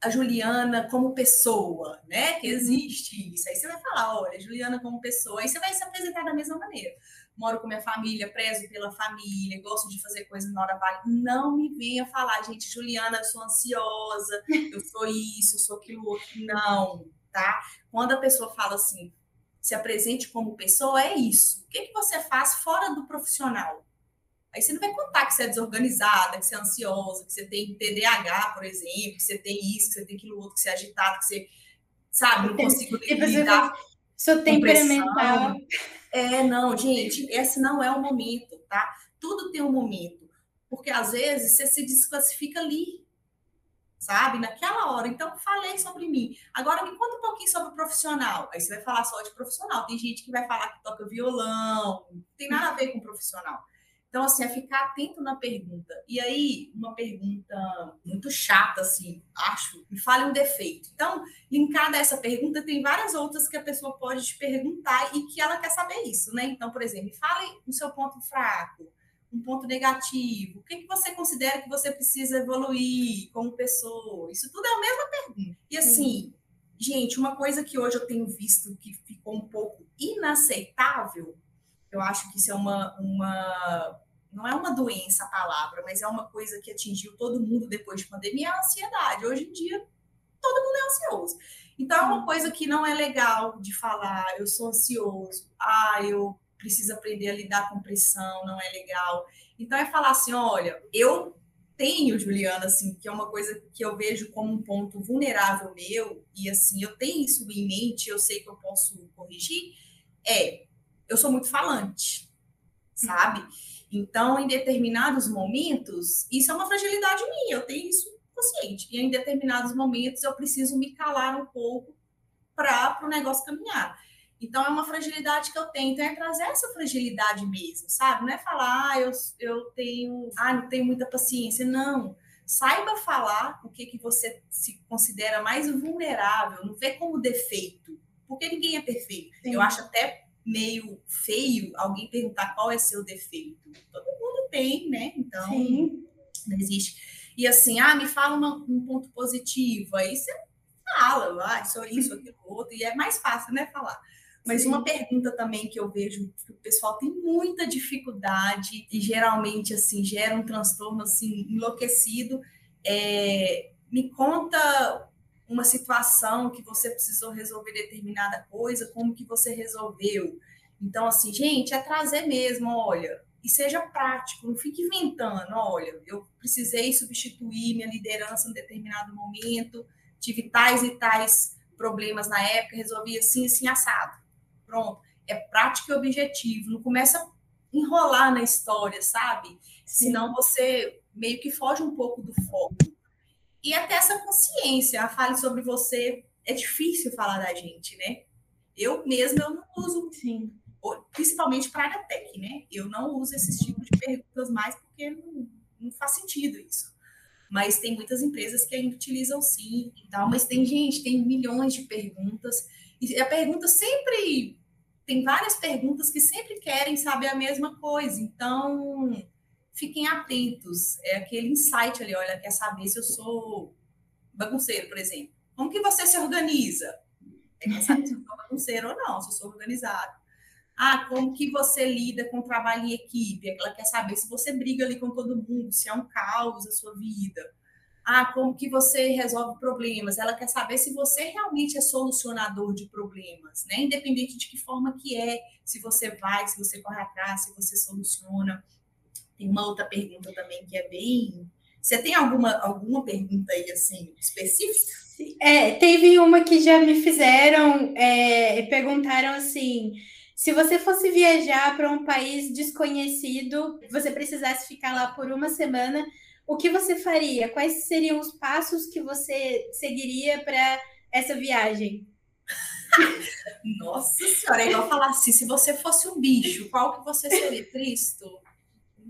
a Juliana como pessoa, né? Que uhum. existe isso. Aí você vai falar, olha, Juliana como pessoa. Aí você vai se apresentar da mesma maneira moro com minha família, prezo pela família, gosto de fazer coisas na hora vale. Não me venha falar, gente, Juliana, eu sou ansiosa, eu sou isso, eu sou aquilo outro. Não, tá? Quando a pessoa fala assim, se apresente como pessoa, é isso. O que, que você faz fora do profissional? Aí você não vai contar que você é desorganizada, que você é ansiosa, que você tem TDAH, por exemplo, que você tem isso, que você tem aquilo outro, que você é agitado, que você, sabe, não consigo lidar. Sou temperamental. É, não, gente, esse não é o momento, tá? Tudo tem um momento. Porque às vezes você se desclassifica ali, sabe? Naquela hora. Então, falei sobre mim. Agora me conta um pouquinho sobre o profissional. Aí você vai falar só de profissional. Tem gente que vai falar que toca violão, não tem nada a ver com profissional. Então, assim, é ficar atento na pergunta. E aí, uma pergunta muito chata, assim, acho, me fale um defeito. Então, linkada a essa pergunta, tem várias outras que a pessoa pode te perguntar e que ela quer saber isso, né? Então, por exemplo, fale o seu ponto fraco, um ponto negativo. O que, que você considera que você precisa evoluir como pessoa? Isso tudo é a mesma pergunta. E assim, gente, uma coisa que hoje eu tenho visto que ficou um pouco inaceitável eu acho que isso é uma, uma não é uma doença a palavra, mas é uma coisa que atingiu todo mundo depois de pandemia, é a ansiedade. Hoje em dia, todo mundo é ansioso. Então, é uma coisa que não é legal de falar, eu sou ansioso, ah, eu preciso aprender a lidar com pressão, não é legal. Então, é falar assim: olha, eu tenho, Juliana, assim, que é uma coisa que eu vejo como um ponto vulnerável meu, e assim, eu tenho isso em mente, eu sei que eu posso corrigir, é, eu sou muito falante, sabe? Então, em determinados momentos, isso é uma fragilidade minha, eu tenho isso consciente. E em determinados momentos eu preciso me calar um pouco para o negócio caminhar. Então, é uma fragilidade que eu tenho. Então, é trazer essa fragilidade mesmo, sabe? Não é falar, ah, eu, eu tenho, ah, não tenho muita paciência. Não. Saiba falar o que, que você se considera mais vulnerável, não vê como defeito, porque ninguém é perfeito. Sim. Eu acho até meio feio alguém perguntar qual é seu defeito. Todo mundo tem, né? Então, Sim. não existe. E assim, ah, me fala uma, um ponto positivo. Aí você fala, ah, sou isso, aquilo, outro, e é mais fácil, né, falar. Mas Sim. uma pergunta também que eu vejo que o pessoal tem muita dificuldade e geralmente assim gera um transtorno assim enlouquecido. É, me conta uma situação que você precisou resolver determinada coisa, como que você resolveu. Então, assim, gente, é trazer mesmo, olha, e seja prático, não fique inventando, olha, eu precisei substituir minha liderança em determinado momento, tive tais e tais problemas na época, resolvi assim, assim, assado. Pronto. É prático e objetivo. Não começa a enrolar na história, sabe? Senão você meio que foge um pouco do foco. E até essa consciência, a fale sobre você. É difícil falar da gente, né? Eu mesma eu não uso, Sim. principalmente para a tech, né? Eu não uso esses tipos de perguntas mais porque não, não faz sentido isso mas tem muitas empresas que ainda utilizam sim e tal, mas tem gente, tem milhões de perguntas, e a pergunta sempre tem várias perguntas que sempre querem saber a mesma coisa. Então, fiquem atentos. É aquele insight ali, olha, quer saber se eu sou bagunceiro, por exemplo. Como que você se organiza? É quer saber se eu sou bagunceiro ou não, se eu sou organizado. Ah, como que você lida com trabalho em equipe? Ela quer saber se você briga ali com todo mundo, se é um caos a sua vida ah, como que você resolve problemas. Ela quer saber se você realmente é solucionador de problemas, né? Independente de que forma que é, se você vai, se você corre atrás, se você soluciona. Tem uma outra pergunta também que é bem. Você tem alguma, alguma pergunta aí assim específica? É, teve uma que já me fizeram é, perguntaram assim. Se você fosse viajar para um país desconhecido, você precisasse ficar lá por uma semana, o que você faria? Quais seriam os passos que você seguiria para essa viagem? Nossa senhora, é igual falar assim, se você fosse um bicho, qual que você seria? Cristo?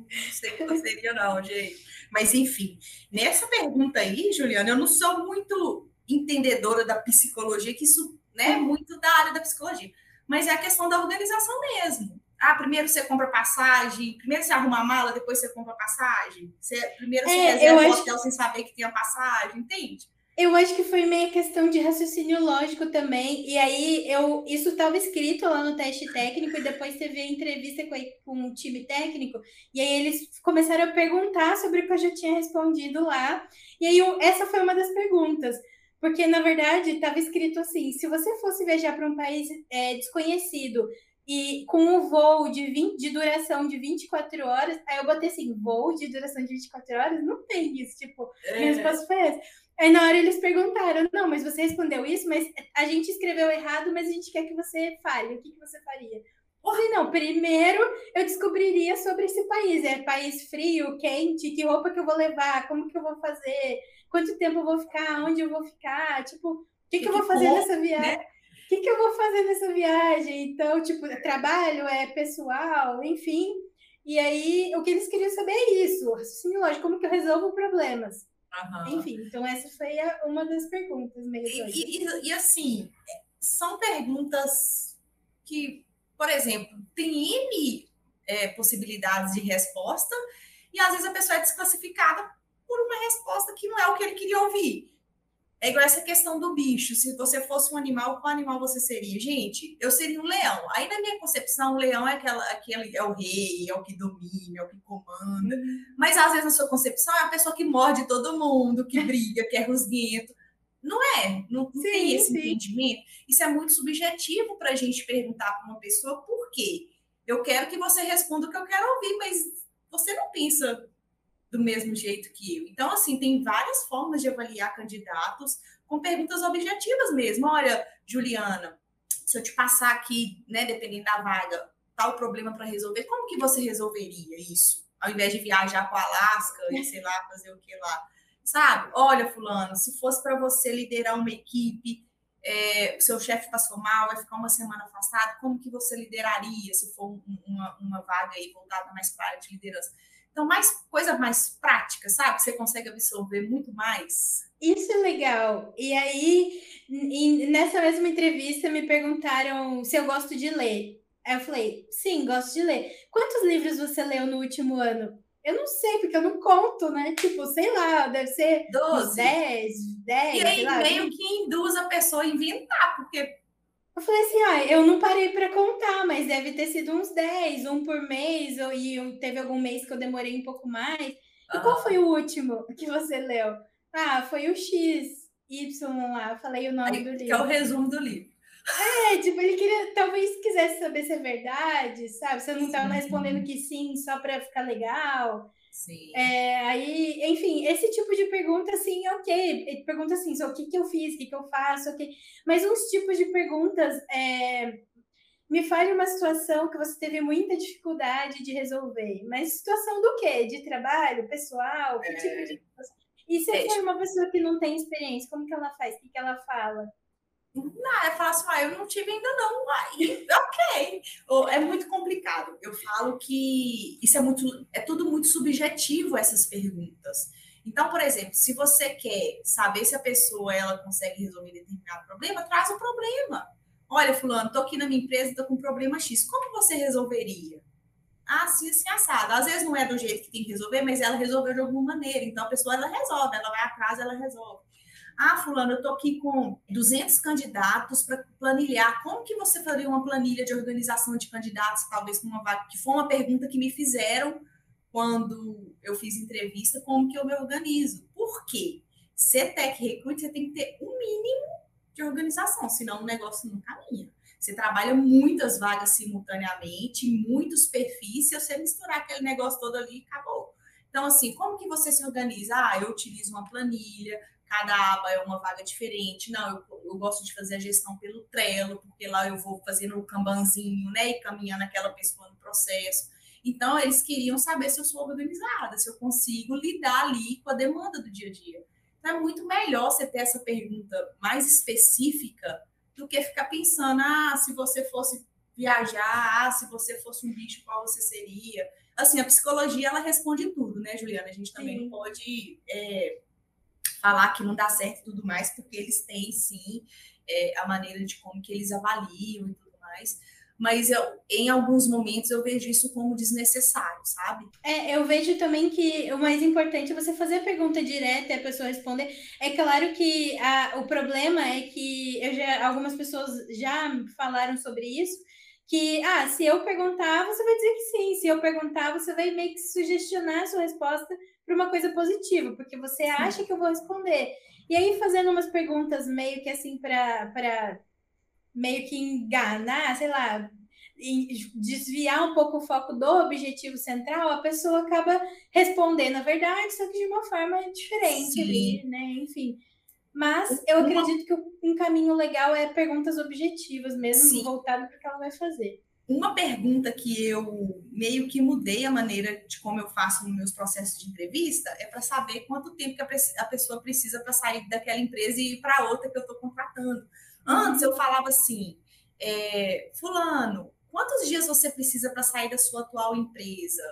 Não sei que seria não, gente. Mas enfim, nessa pergunta aí, Juliana, eu não sou muito entendedora da psicologia, que isso né, é muito da área da psicologia, mas é a questão da organização mesmo. Ah, primeiro você compra passagem, primeiro você arruma a mala, depois você compra passagem. Você, primeiro você é, reserva o hotel sem saber que tem a passagem, entende? Eu acho que foi meio questão de raciocínio lógico também. E aí eu isso estava escrito lá no teste técnico e depois teve a entrevista com, com o time técnico. E aí eles começaram a perguntar sobre o que eu já tinha respondido lá. E aí eu, essa foi uma das perguntas. Porque, na verdade, estava escrito assim: se você fosse viajar para um país é, desconhecido e com um voo de, 20, de duração de 24 horas, aí eu botei assim, voo de duração de 24 horas? Não tem isso, tipo, é. minha resposta foi essa. Aí na hora eles perguntaram, não, mas você respondeu isso, mas a gente escreveu errado, mas a gente quer que você fale, o que, que você faria? Falei, não, primeiro eu descobriria sobre esse país, é país frio, quente, que roupa que eu vou levar, como que eu vou fazer, quanto tempo eu vou ficar, onde eu vou ficar, tipo, o que, que, eu vou fazer nessa viagem? Né? que, que eu vou fazer nessa viagem? Então, tipo, trabalho, é pessoal, enfim. E aí, o que eles queriam saber é isso, raciocínio lógico, como que eu resolvo problemas. Uhum. Enfim, então essa foi uma das perguntas meio e, e, e, assim, são perguntas que, por exemplo, tem N é, possibilidades de resposta e às vezes a pessoa é desclassificada por uma resposta que não é o que ele queria ouvir. É igual essa questão do bicho. Se você fosse um animal, qual animal você seria? Gente, eu seria um leão. Aí, na minha concepção, o leão é aquela, aquele, é o rei, é o que domina, é o que comanda. Uhum. Mas, às vezes, na sua concepção, é a pessoa que morde todo mundo, que briga, que é rusguento. Não é? Não, não sim, tem esse sim. entendimento? Isso é muito subjetivo para a gente perguntar para uma pessoa por quê. Eu quero que você responda o que eu quero ouvir, mas você não pensa do mesmo jeito que eu. Então, assim, tem várias formas de avaliar candidatos com perguntas objetivas mesmo. Olha, Juliana, se eu te passar aqui, né, dependendo da vaga, tal problema para resolver, como que você resolveria isso? Ao invés de viajar para o Alasca e sei lá, fazer o que lá. Sabe? Olha, fulano, se fosse para você liderar uma equipe, é, seu chefe passou mal, vai ficar uma semana afastado, como que você lideraria se for um, uma, uma vaga aí voltada mais para a área de liderança? Então, mais coisa mais prática, sabe? Você consegue absorver muito mais. Isso é legal. E aí, nessa mesma entrevista, me perguntaram se eu gosto de ler. Aí eu falei, sim, gosto de ler. Quantos livros você leu no último ano? Eu não sei, porque eu não conto, né? Tipo, sei lá, deve ser 12. 10, 10. E aí, meio que induz a pessoa a inventar, porque eu falei assim, ah, eu não parei para contar, mas deve ter sido uns 10, um por mês, ou, e teve algum mês que eu demorei um pouco mais. E uhum. qual foi o último que você leu? Ah, foi o X, Y lá, falei o nome Aí, do livro. Que é o resumo do livro. É, tipo, ele queria, talvez quisesse saber se é verdade, sabe? Você não estava respondendo que sim só para ficar legal. Sim. É, aí, enfim, esse tipo de pergunta, assim, ok. Pergunta assim, o que, que eu fiz, o que, que eu faço, ok. Mas uns tipos de perguntas, é, me fale uma situação que você teve muita dificuldade de resolver. Mas situação do quê? De trabalho, pessoal? Que é... tipo de E se é, for uma pessoa que não tem experiência, como que ela faz? O que, que ela fala? Não, eu falo assim, ah, eu não tive ainda não. Aí, ok. É muito complicado. Eu falo que isso é muito, é tudo muito subjetivo essas perguntas. Então, por exemplo, se você quer saber se a pessoa ela consegue resolver determinado problema, traz o problema. Olha, fulano, tô aqui na minha empresa, tô com problema X. Como você resolveria? Ah, sim, assim, assado. Às vezes não é do jeito que tem que resolver, mas ela resolveu de alguma maneira. Então, a pessoa, ela resolve. Ela vai atrás, ela resolve. Ah, fulano, eu estou aqui com 200 candidatos para planilhar. Como que você faria uma planilha de organização de candidatos, talvez com uma vaga? Que foi uma pergunta que me fizeram quando eu fiz entrevista, como que eu me organizo. Por quê? Ser tech recruit, você tem que ter um mínimo de organização, senão o negócio não caminha. Você trabalha muitas vagas simultaneamente, muitos perfis, se você misturar aquele negócio todo ali, acabou. Então, assim, como que você se organiza? Ah, eu utilizo uma planilha, cada aba é uma vaga diferente. Não, eu, eu gosto de fazer a gestão pelo Trello, porque lá eu vou fazendo o Kanbanzinho, né, e caminhando aquela pessoa no processo. Então, eles queriam saber se eu sou organizada, se eu consigo lidar ali com a demanda do dia a dia. Então, é muito melhor você ter essa pergunta mais específica do que ficar pensando, ah, se você fosse viajar, ah, se você fosse um bicho, qual você seria? Assim, a psicologia, ela responde tudo, né, Juliana? A gente também Sim. não pode... É, falar que não dá certo e tudo mais, porque eles têm sim é, a maneira de como que eles avaliam e tudo mais. Mas eu, em alguns momentos eu vejo isso como desnecessário, sabe? É, eu vejo também que o mais importante é você fazer a pergunta direta e a pessoa responder. É claro que a, o problema é que eu já, algumas pessoas já falaram sobre isso, que, ah, se eu perguntar, você vai dizer que sim. Se eu perguntar, você vai meio que sugestionar a sua resposta para uma coisa positiva, porque você sim. acha que eu vou responder. E aí, fazendo umas perguntas meio que assim, para meio que enganar, sei lá, desviar um pouco o foco do objetivo central, a pessoa acaba respondendo a verdade, só que de uma forma diferente ali, né? Enfim. Mas eu acredito que um caminho legal é perguntas objetivas mesmo, Sim. voltado para o que ela vai fazer. Uma pergunta que eu meio que mudei a maneira de como eu faço nos meus processos de entrevista é para saber quanto tempo que a pessoa precisa para sair daquela empresa e ir para outra que eu estou contratando. Antes eu falava assim, é, fulano, quantos dias você precisa para sair da sua atual empresa?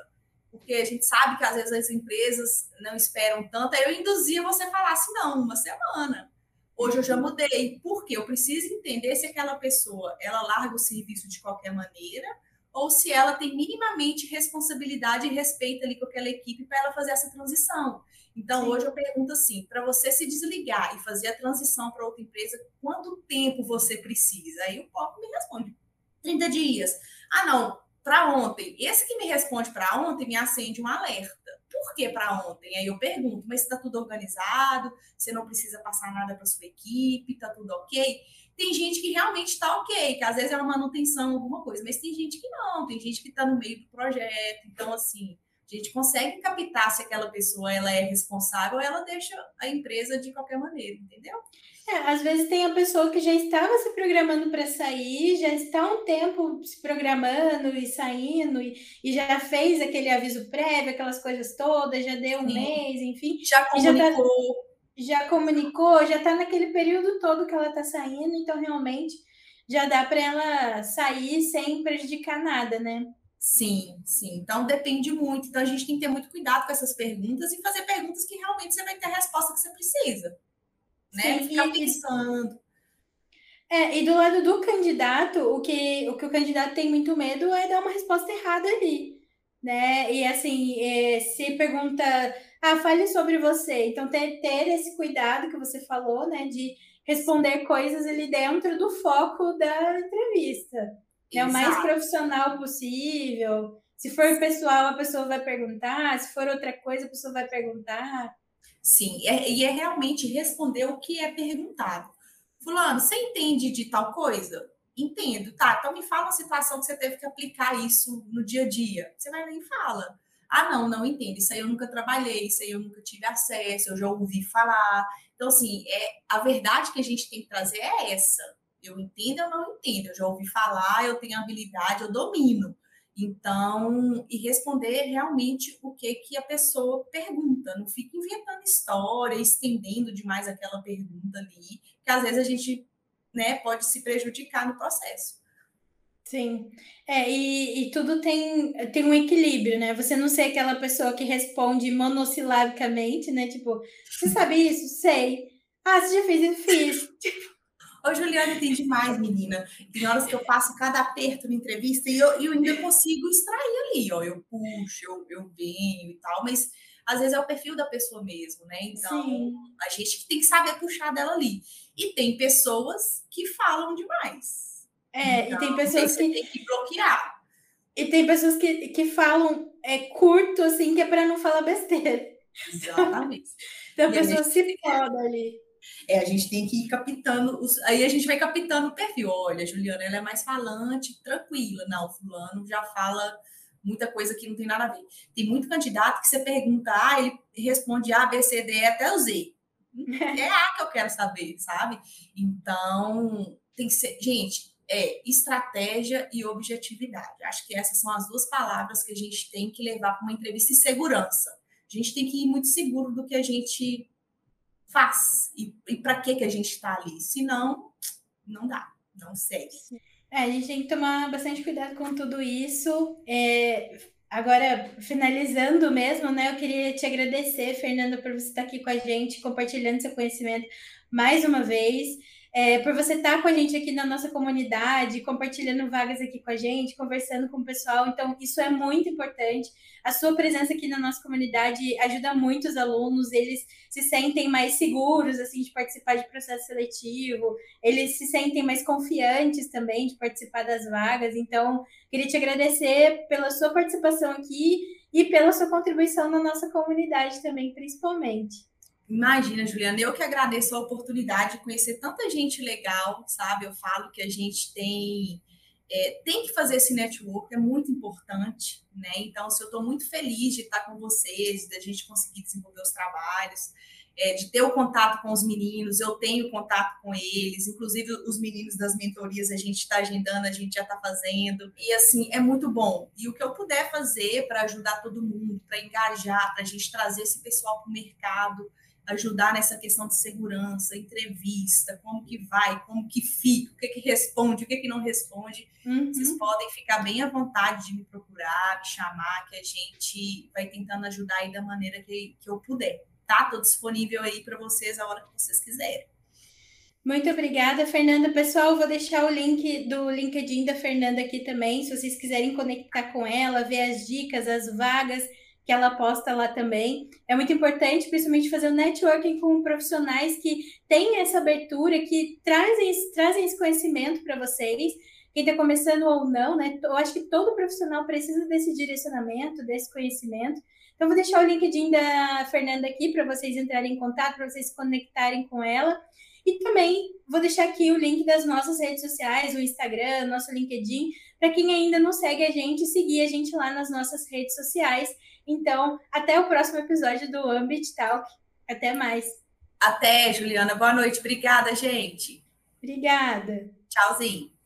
porque a gente sabe que às vezes as empresas não esperam tanto. Aí eu induzia você a falar assim, não, uma semana. Hoje eu já mudei, porque eu preciso entender se aquela pessoa ela larga o serviço de qualquer maneira ou se ela tem minimamente responsabilidade e respeito ali com aquela equipe para ela fazer essa transição. Então, Sim. hoje eu pergunto assim: para você se desligar e fazer a transição para outra empresa, quanto tempo você precisa? Aí o POP me responde: 30 dias. Ah, não, para ontem. Esse que me responde para ontem me acende um alerta. Por que para ontem? Aí eu pergunto, mas está tudo organizado? Você não precisa passar nada para sua equipe? Está tudo ok? Tem gente que realmente está ok, que às vezes é uma manutenção, alguma coisa, mas tem gente que não, tem gente que está no meio do projeto. Então, assim, a gente consegue captar se aquela pessoa ela é responsável, ela deixa a empresa de qualquer maneira, entendeu? É, às vezes tem a pessoa que já estava se programando para sair, já está um tempo se programando e saindo, e, e, já fez aquele aviso prévio, aquelas coisas todas, já deu um Sim. mês, enfim. Já comunicou. Já, tá, já comunicou, já está naquele período todo que ela está saindo, então realmente já dá para ela sair sem prejudicar nada, né? Sim, sim. Então depende muito. Então a gente tem que ter muito cuidado com essas perguntas e fazer perguntas que realmente você vai ter a resposta que você precisa. Né? Sim, Ficar e, pensando. É, e do lado do candidato, o que, o que o candidato tem muito medo é dar uma resposta errada ali. Né? E assim, é, se pergunta, ah, fale sobre você. Então, ter, ter esse cuidado que você falou, né? De responder coisas ali dentro do foco da entrevista é o mais profissional possível. Se for pessoal, a pessoa vai perguntar. Se for outra coisa, a pessoa vai perguntar. Sim, é, e é realmente responder o que é perguntado. Fulano, você entende de tal coisa? Entendo, tá. Então me fala uma situação que você teve que aplicar isso no dia a dia. Você vai nem fala. Ah, não, não entendo. Isso aí eu nunca trabalhei, isso aí eu nunca tive acesso, eu já ouvi falar. Então, assim, é, a verdade que a gente tem que trazer é essa. Eu entendo ou não entendo, eu já ouvi falar, eu tenho habilidade, eu domino. Então, e responder realmente o que que a pessoa pergunta, não fica inventando história, estendendo demais aquela pergunta ali, que às vezes a gente, né, pode se prejudicar no processo. Sim, é, e, e tudo tem, tem um equilíbrio, né? Você não ser aquela pessoa que responde monossilabicamente, né? Tipo, você sabe isso? Sei. Ah, você já fez isso? Fiz. Ô, Juliana, tem demais, menina. Tem horas que eu passo cada aperto na entrevista e eu, eu ainda consigo extrair ali, ó. Eu puxo, eu, eu venho e tal, mas às vezes é o perfil da pessoa mesmo, né? Então, Sim. a gente tem que saber puxar dela ali. E tem pessoas que falam demais. É, então, e tem pessoas que tem que bloquear. E tem pessoas que, que falam é curto, assim, que é para não falar besteira. Exatamente. então a pessoa se foda ali. É, a gente tem que ir captando, os, aí a gente vai captando o perfil. Olha, Juliana, ela é mais falante, tranquila. Não, fulano já fala muita coisa que não tem nada a ver. Tem muito candidato que você pergunta, ah, ele responde A, B, C, D até o Z. É A que eu quero saber, sabe? Então, tem que ser. Gente, é estratégia e objetividade. Acho que essas são as duas palavras que a gente tem que levar para uma entrevista e segurança. A gente tem que ir muito seguro do que a gente faz e, e para que que a gente está ali. Senão, não dá, não segue. É, a gente tem que tomar bastante cuidado com tudo isso. É, agora, finalizando mesmo, né? Eu queria te agradecer, Fernanda, por você estar aqui com a gente, compartilhando seu conhecimento mais uma vez é, por você estar com a gente aqui na nossa comunidade, compartilhando vagas aqui com a gente, conversando com o pessoal. Então, isso é muito importante. A sua presença aqui na nossa comunidade ajuda muito os alunos, eles se sentem mais seguros assim de participar de processo seletivo, eles se sentem mais confiantes também de participar das vagas. Então, queria te agradecer pela sua participação aqui e pela sua contribuição na nossa comunidade também, principalmente. Imagina, Juliana, eu que agradeço a oportunidade de conhecer tanta gente legal, sabe? Eu falo que a gente tem é, tem que fazer esse network, é muito importante, né? Então, se eu estou muito feliz de estar com vocês, da gente conseguir desenvolver os trabalhos, é, de ter o contato com os meninos, eu tenho contato com eles, inclusive os meninos das mentorias a gente está agendando, a gente já está fazendo, e assim, é muito bom. E o que eu puder fazer para ajudar todo mundo, para engajar, para a gente trazer esse pessoal para o mercado, ajudar nessa questão de segurança, entrevista, como que vai, como que fica, o que que responde, o que que não responde. Uhum. Vocês podem ficar bem à vontade de me procurar, me chamar, que a gente vai tentando ajudar aí da maneira que, que eu puder. Tá? Estou disponível aí para vocês a hora que vocês quiserem. Muito obrigada, Fernanda. Pessoal, vou deixar o link do LinkedIn da Fernanda aqui também, se vocês quiserem conectar com ela, ver as dicas, as vagas que ela posta lá também. É muito importante, principalmente, fazer o networking com profissionais que têm essa abertura, que trazem, trazem esse conhecimento para vocês. quem está começando ou não, né? Eu acho que todo profissional precisa desse direcionamento, desse conhecimento. Então, vou deixar o LinkedIn da Fernanda aqui para vocês entrarem em contato, para vocês se conectarem com ela. E também vou deixar aqui o link das nossas redes sociais, o Instagram, nosso LinkedIn, para quem ainda não segue a gente, seguir a gente lá nas nossas redes sociais. Então, até o próximo episódio do Ambit Talk. Até mais. Até, Juliana. Boa noite. Obrigada, gente. Obrigada. Tchauzinho.